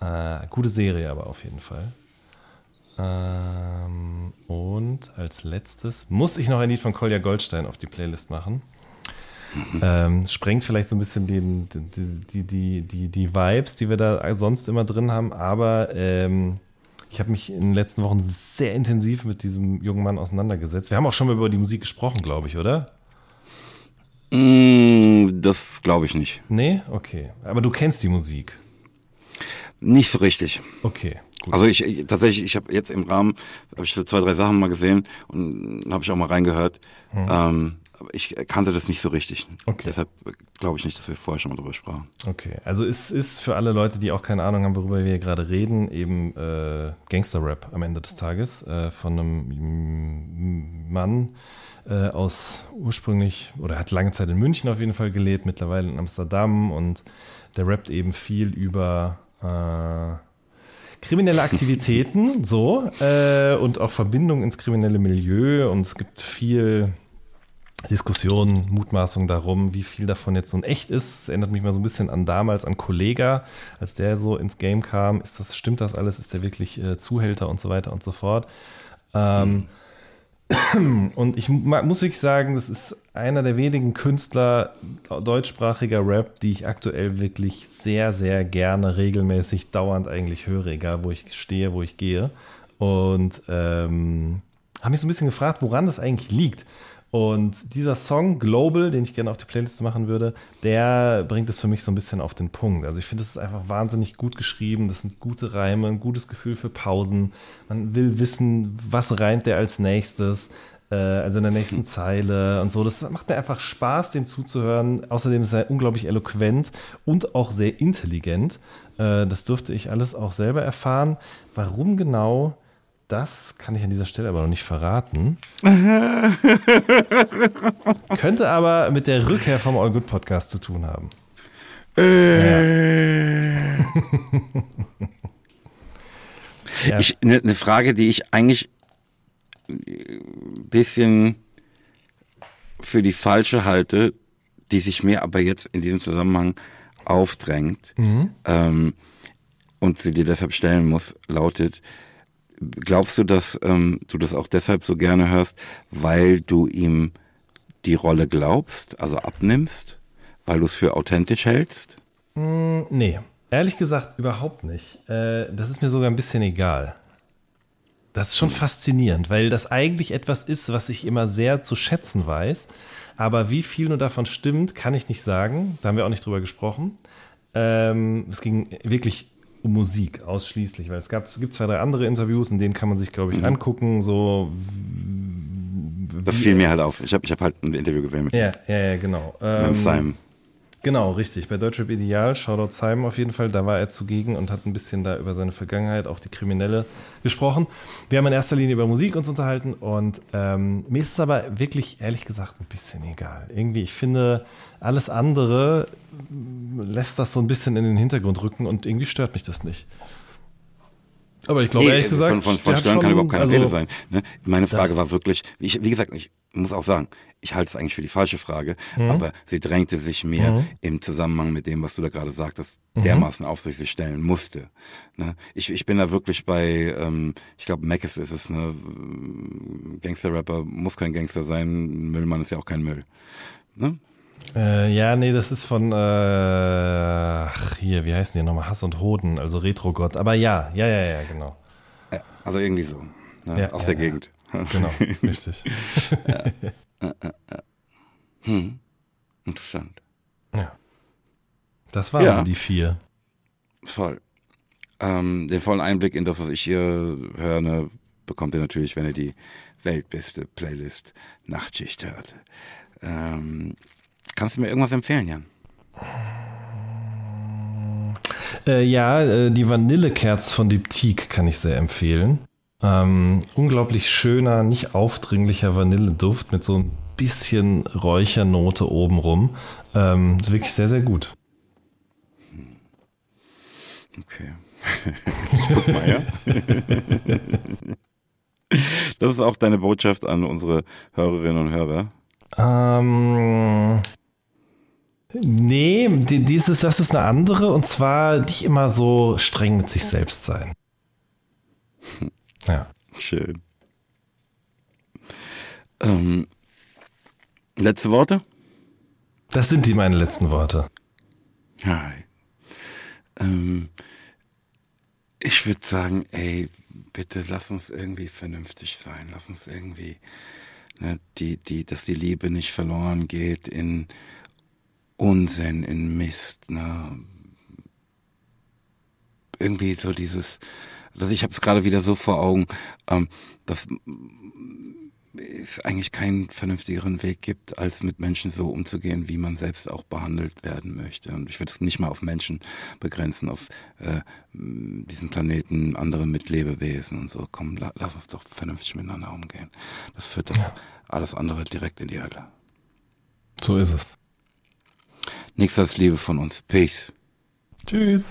Äh, gute Serie aber auf jeden Fall. Ähm, und als letztes muss ich noch ein Lied von Kolja Goldstein auf die Playlist machen. Ähm, sprengt vielleicht so ein bisschen den, die, die, die, die Vibes, die wir da sonst immer drin haben, aber ähm, ich habe mich in den letzten Wochen sehr intensiv mit diesem jungen Mann auseinandergesetzt. Wir haben auch schon mal über die Musik gesprochen, glaube ich, oder? Mm, das glaube ich nicht. Nee? Okay. Aber du kennst die Musik. Nicht so richtig. Okay. Gut. Also ich, ich tatsächlich, ich habe jetzt im Rahmen, habe ich so zwei, drei Sachen mal gesehen und habe ich auch mal reingehört. Hm. Ähm, ich kannte das nicht so richtig. Okay. Deshalb glaube ich nicht, dass wir vorher schon mal drüber sprachen. Okay, also es ist für alle Leute, die auch keine Ahnung haben, worüber wir gerade reden, eben äh, Gangster-Rap am Ende des Tages äh, von einem Mann äh, aus ursprünglich, oder hat lange Zeit in München auf jeden Fall gelebt, mittlerweile in Amsterdam und der rappt eben viel über äh, kriminelle Aktivitäten, (laughs) so, äh, und auch Verbindungen ins kriminelle Milieu und es gibt viel Diskussionen, Mutmaßungen darum, wie viel davon jetzt so ein echt ist. Es erinnert mich mal so ein bisschen an damals, an Kollega, als der so ins Game kam. Ist das, stimmt das alles? Ist der wirklich äh, Zuhälter und so weiter und so fort? Ähm, mhm. (clears throat) Und ich muss wirklich sagen, das ist einer der wenigen Künstler deutschsprachiger Rap, die ich aktuell wirklich sehr, sehr gerne, regelmäßig, dauernd eigentlich höre, egal wo ich stehe, wo ich gehe. Und ähm, habe mich so ein bisschen gefragt, woran das eigentlich liegt. Und dieser Song Global, den ich gerne auf die Playlist machen würde, der bringt es für mich so ein bisschen auf den Punkt. Also ich finde, es ist einfach wahnsinnig gut geschrieben. Das sind gute Reime, ein gutes Gefühl für Pausen. Man will wissen, was reimt der als nächstes, äh, also in der nächsten (laughs) Zeile und so. Das macht mir einfach Spaß, dem zuzuhören. Außerdem ist er unglaublich eloquent und auch sehr intelligent. Äh, das durfte ich alles auch selber erfahren. Warum genau? Das kann ich an dieser Stelle aber noch nicht verraten. (laughs) Könnte aber mit der Rückkehr vom All Good Podcast zu tun haben. Äh. Ja. Ich, eine ne Frage, die ich eigentlich ein bisschen für die falsche halte, die sich mir aber jetzt in diesem Zusammenhang aufdrängt mhm. ähm, und sie dir deshalb stellen muss, lautet, Glaubst du, dass ähm, du das auch deshalb so gerne hörst, weil du ihm die Rolle glaubst, also abnimmst, weil du es für authentisch hältst? Mm, nee, ehrlich gesagt überhaupt nicht. Äh, das ist mir sogar ein bisschen egal. Das ist schon hm. faszinierend, weil das eigentlich etwas ist, was ich immer sehr zu schätzen weiß. Aber wie viel nur davon stimmt, kann ich nicht sagen. Da haben wir auch nicht drüber gesprochen. Ähm, es ging wirklich um Musik ausschließlich, weil es gab, gibt zwei, drei andere Interviews, in denen kann man sich, glaube ich, mhm. angucken, so. Das fiel mir halt auf. Ich habe ich hab halt ein Interview gesehen mit Ja, ja, ja, genau. Ähm, Simon. Genau, richtig. Bei Deutschrap Ideal, Shoutout Simon auf jeden Fall, da war er zugegen und hat ein bisschen da über seine Vergangenheit, auch die Kriminelle, gesprochen. Wir haben in erster Linie über Musik uns unterhalten und ähm, mir ist es aber wirklich, ehrlich gesagt, ein bisschen egal. Irgendwie, ich finde, alles andere lässt das so ein bisschen in den Hintergrund rücken und irgendwie stört mich das nicht. Aber ich glaube, nee, ehrlich gesagt, von, von, von Stören kann überhaupt keine also, Rede sein. Ne? Meine Frage war wirklich, ich, wie gesagt, ich muss auch sagen, ich halte es eigentlich für die falsche Frage, mhm. aber sie drängte sich mir mhm. im Zusammenhang mit dem, was du da gerade sagtest, mhm. dermaßen auf sich stellen musste. Ne? Ich, ich bin da wirklich bei, ähm, ich glaube, Mackes ist es, ne? Gangster-Rapper muss kein Gangster sein, Müllmann ist ja auch kein Müll. Ne? Äh, ja, nee, das ist von, äh, ach, hier, wie heißen die nochmal? Hass und Hoden, also Retro-Gott. Aber ja, ja, ja, ja, genau. Ja, also irgendwie so, ne? ja, aus ja, der Gegend. Genau, (laughs) richtig. Ja. Hm. Interessant. Ja. Das waren ja. also die vier. Voll. Ähm, den vollen Einblick in das, was ich hier höre, ne, bekommt ihr natürlich, wenn ihr die weltbeste Playlist Nachtschicht hört. Ähm, kannst du mir irgendwas empfehlen, Jan? Äh, ja, äh, die Vanillekerz von Diptyque kann ich sehr empfehlen. Ähm, unglaublich schöner, nicht aufdringlicher Vanilleduft mit so ein bisschen Räuchernote obenrum. Ähm, ist wirklich sehr, sehr gut. Okay. (laughs) ich guck mal, ja. (laughs) Das ist auch deine Botschaft an unsere Hörerinnen und Hörer. Ähm, nee, dieses, das ist eine andere und zwar nicht immer so streng mit sich selbst sein. (laughs) Ja. Schön. Ähm, letzte Worte? Das sind die meine letzten Worte. Hi. Ähm, ich würde sagen, ey, bitte lass uns irgendwie vernünftig sein. Lass uns irgendwie, ne, die, die, dass die Liebe nicht verloren geht in Unsinn, in Mist. Ne? Irgendwie so dieses, also ich habe es gerade wieder so vor Augen, ähm, dass es eigentlich keinen vernünftigeren Weg gibt, als mit Menschen so umzugehen, wie man selbst auch behandelt werden möchte. Und ich würde es nicht mal auf Menschen begrenzen, auf äh, diesen Planeten, andere Mitlebewesen und so. Komm, la lass uns doch vernünftig miteinander umgehen. Das führt doch ja. alles andere direkt in die Hölle. So ist es. Nichts als Liebe von uns. Peace. Tschüss.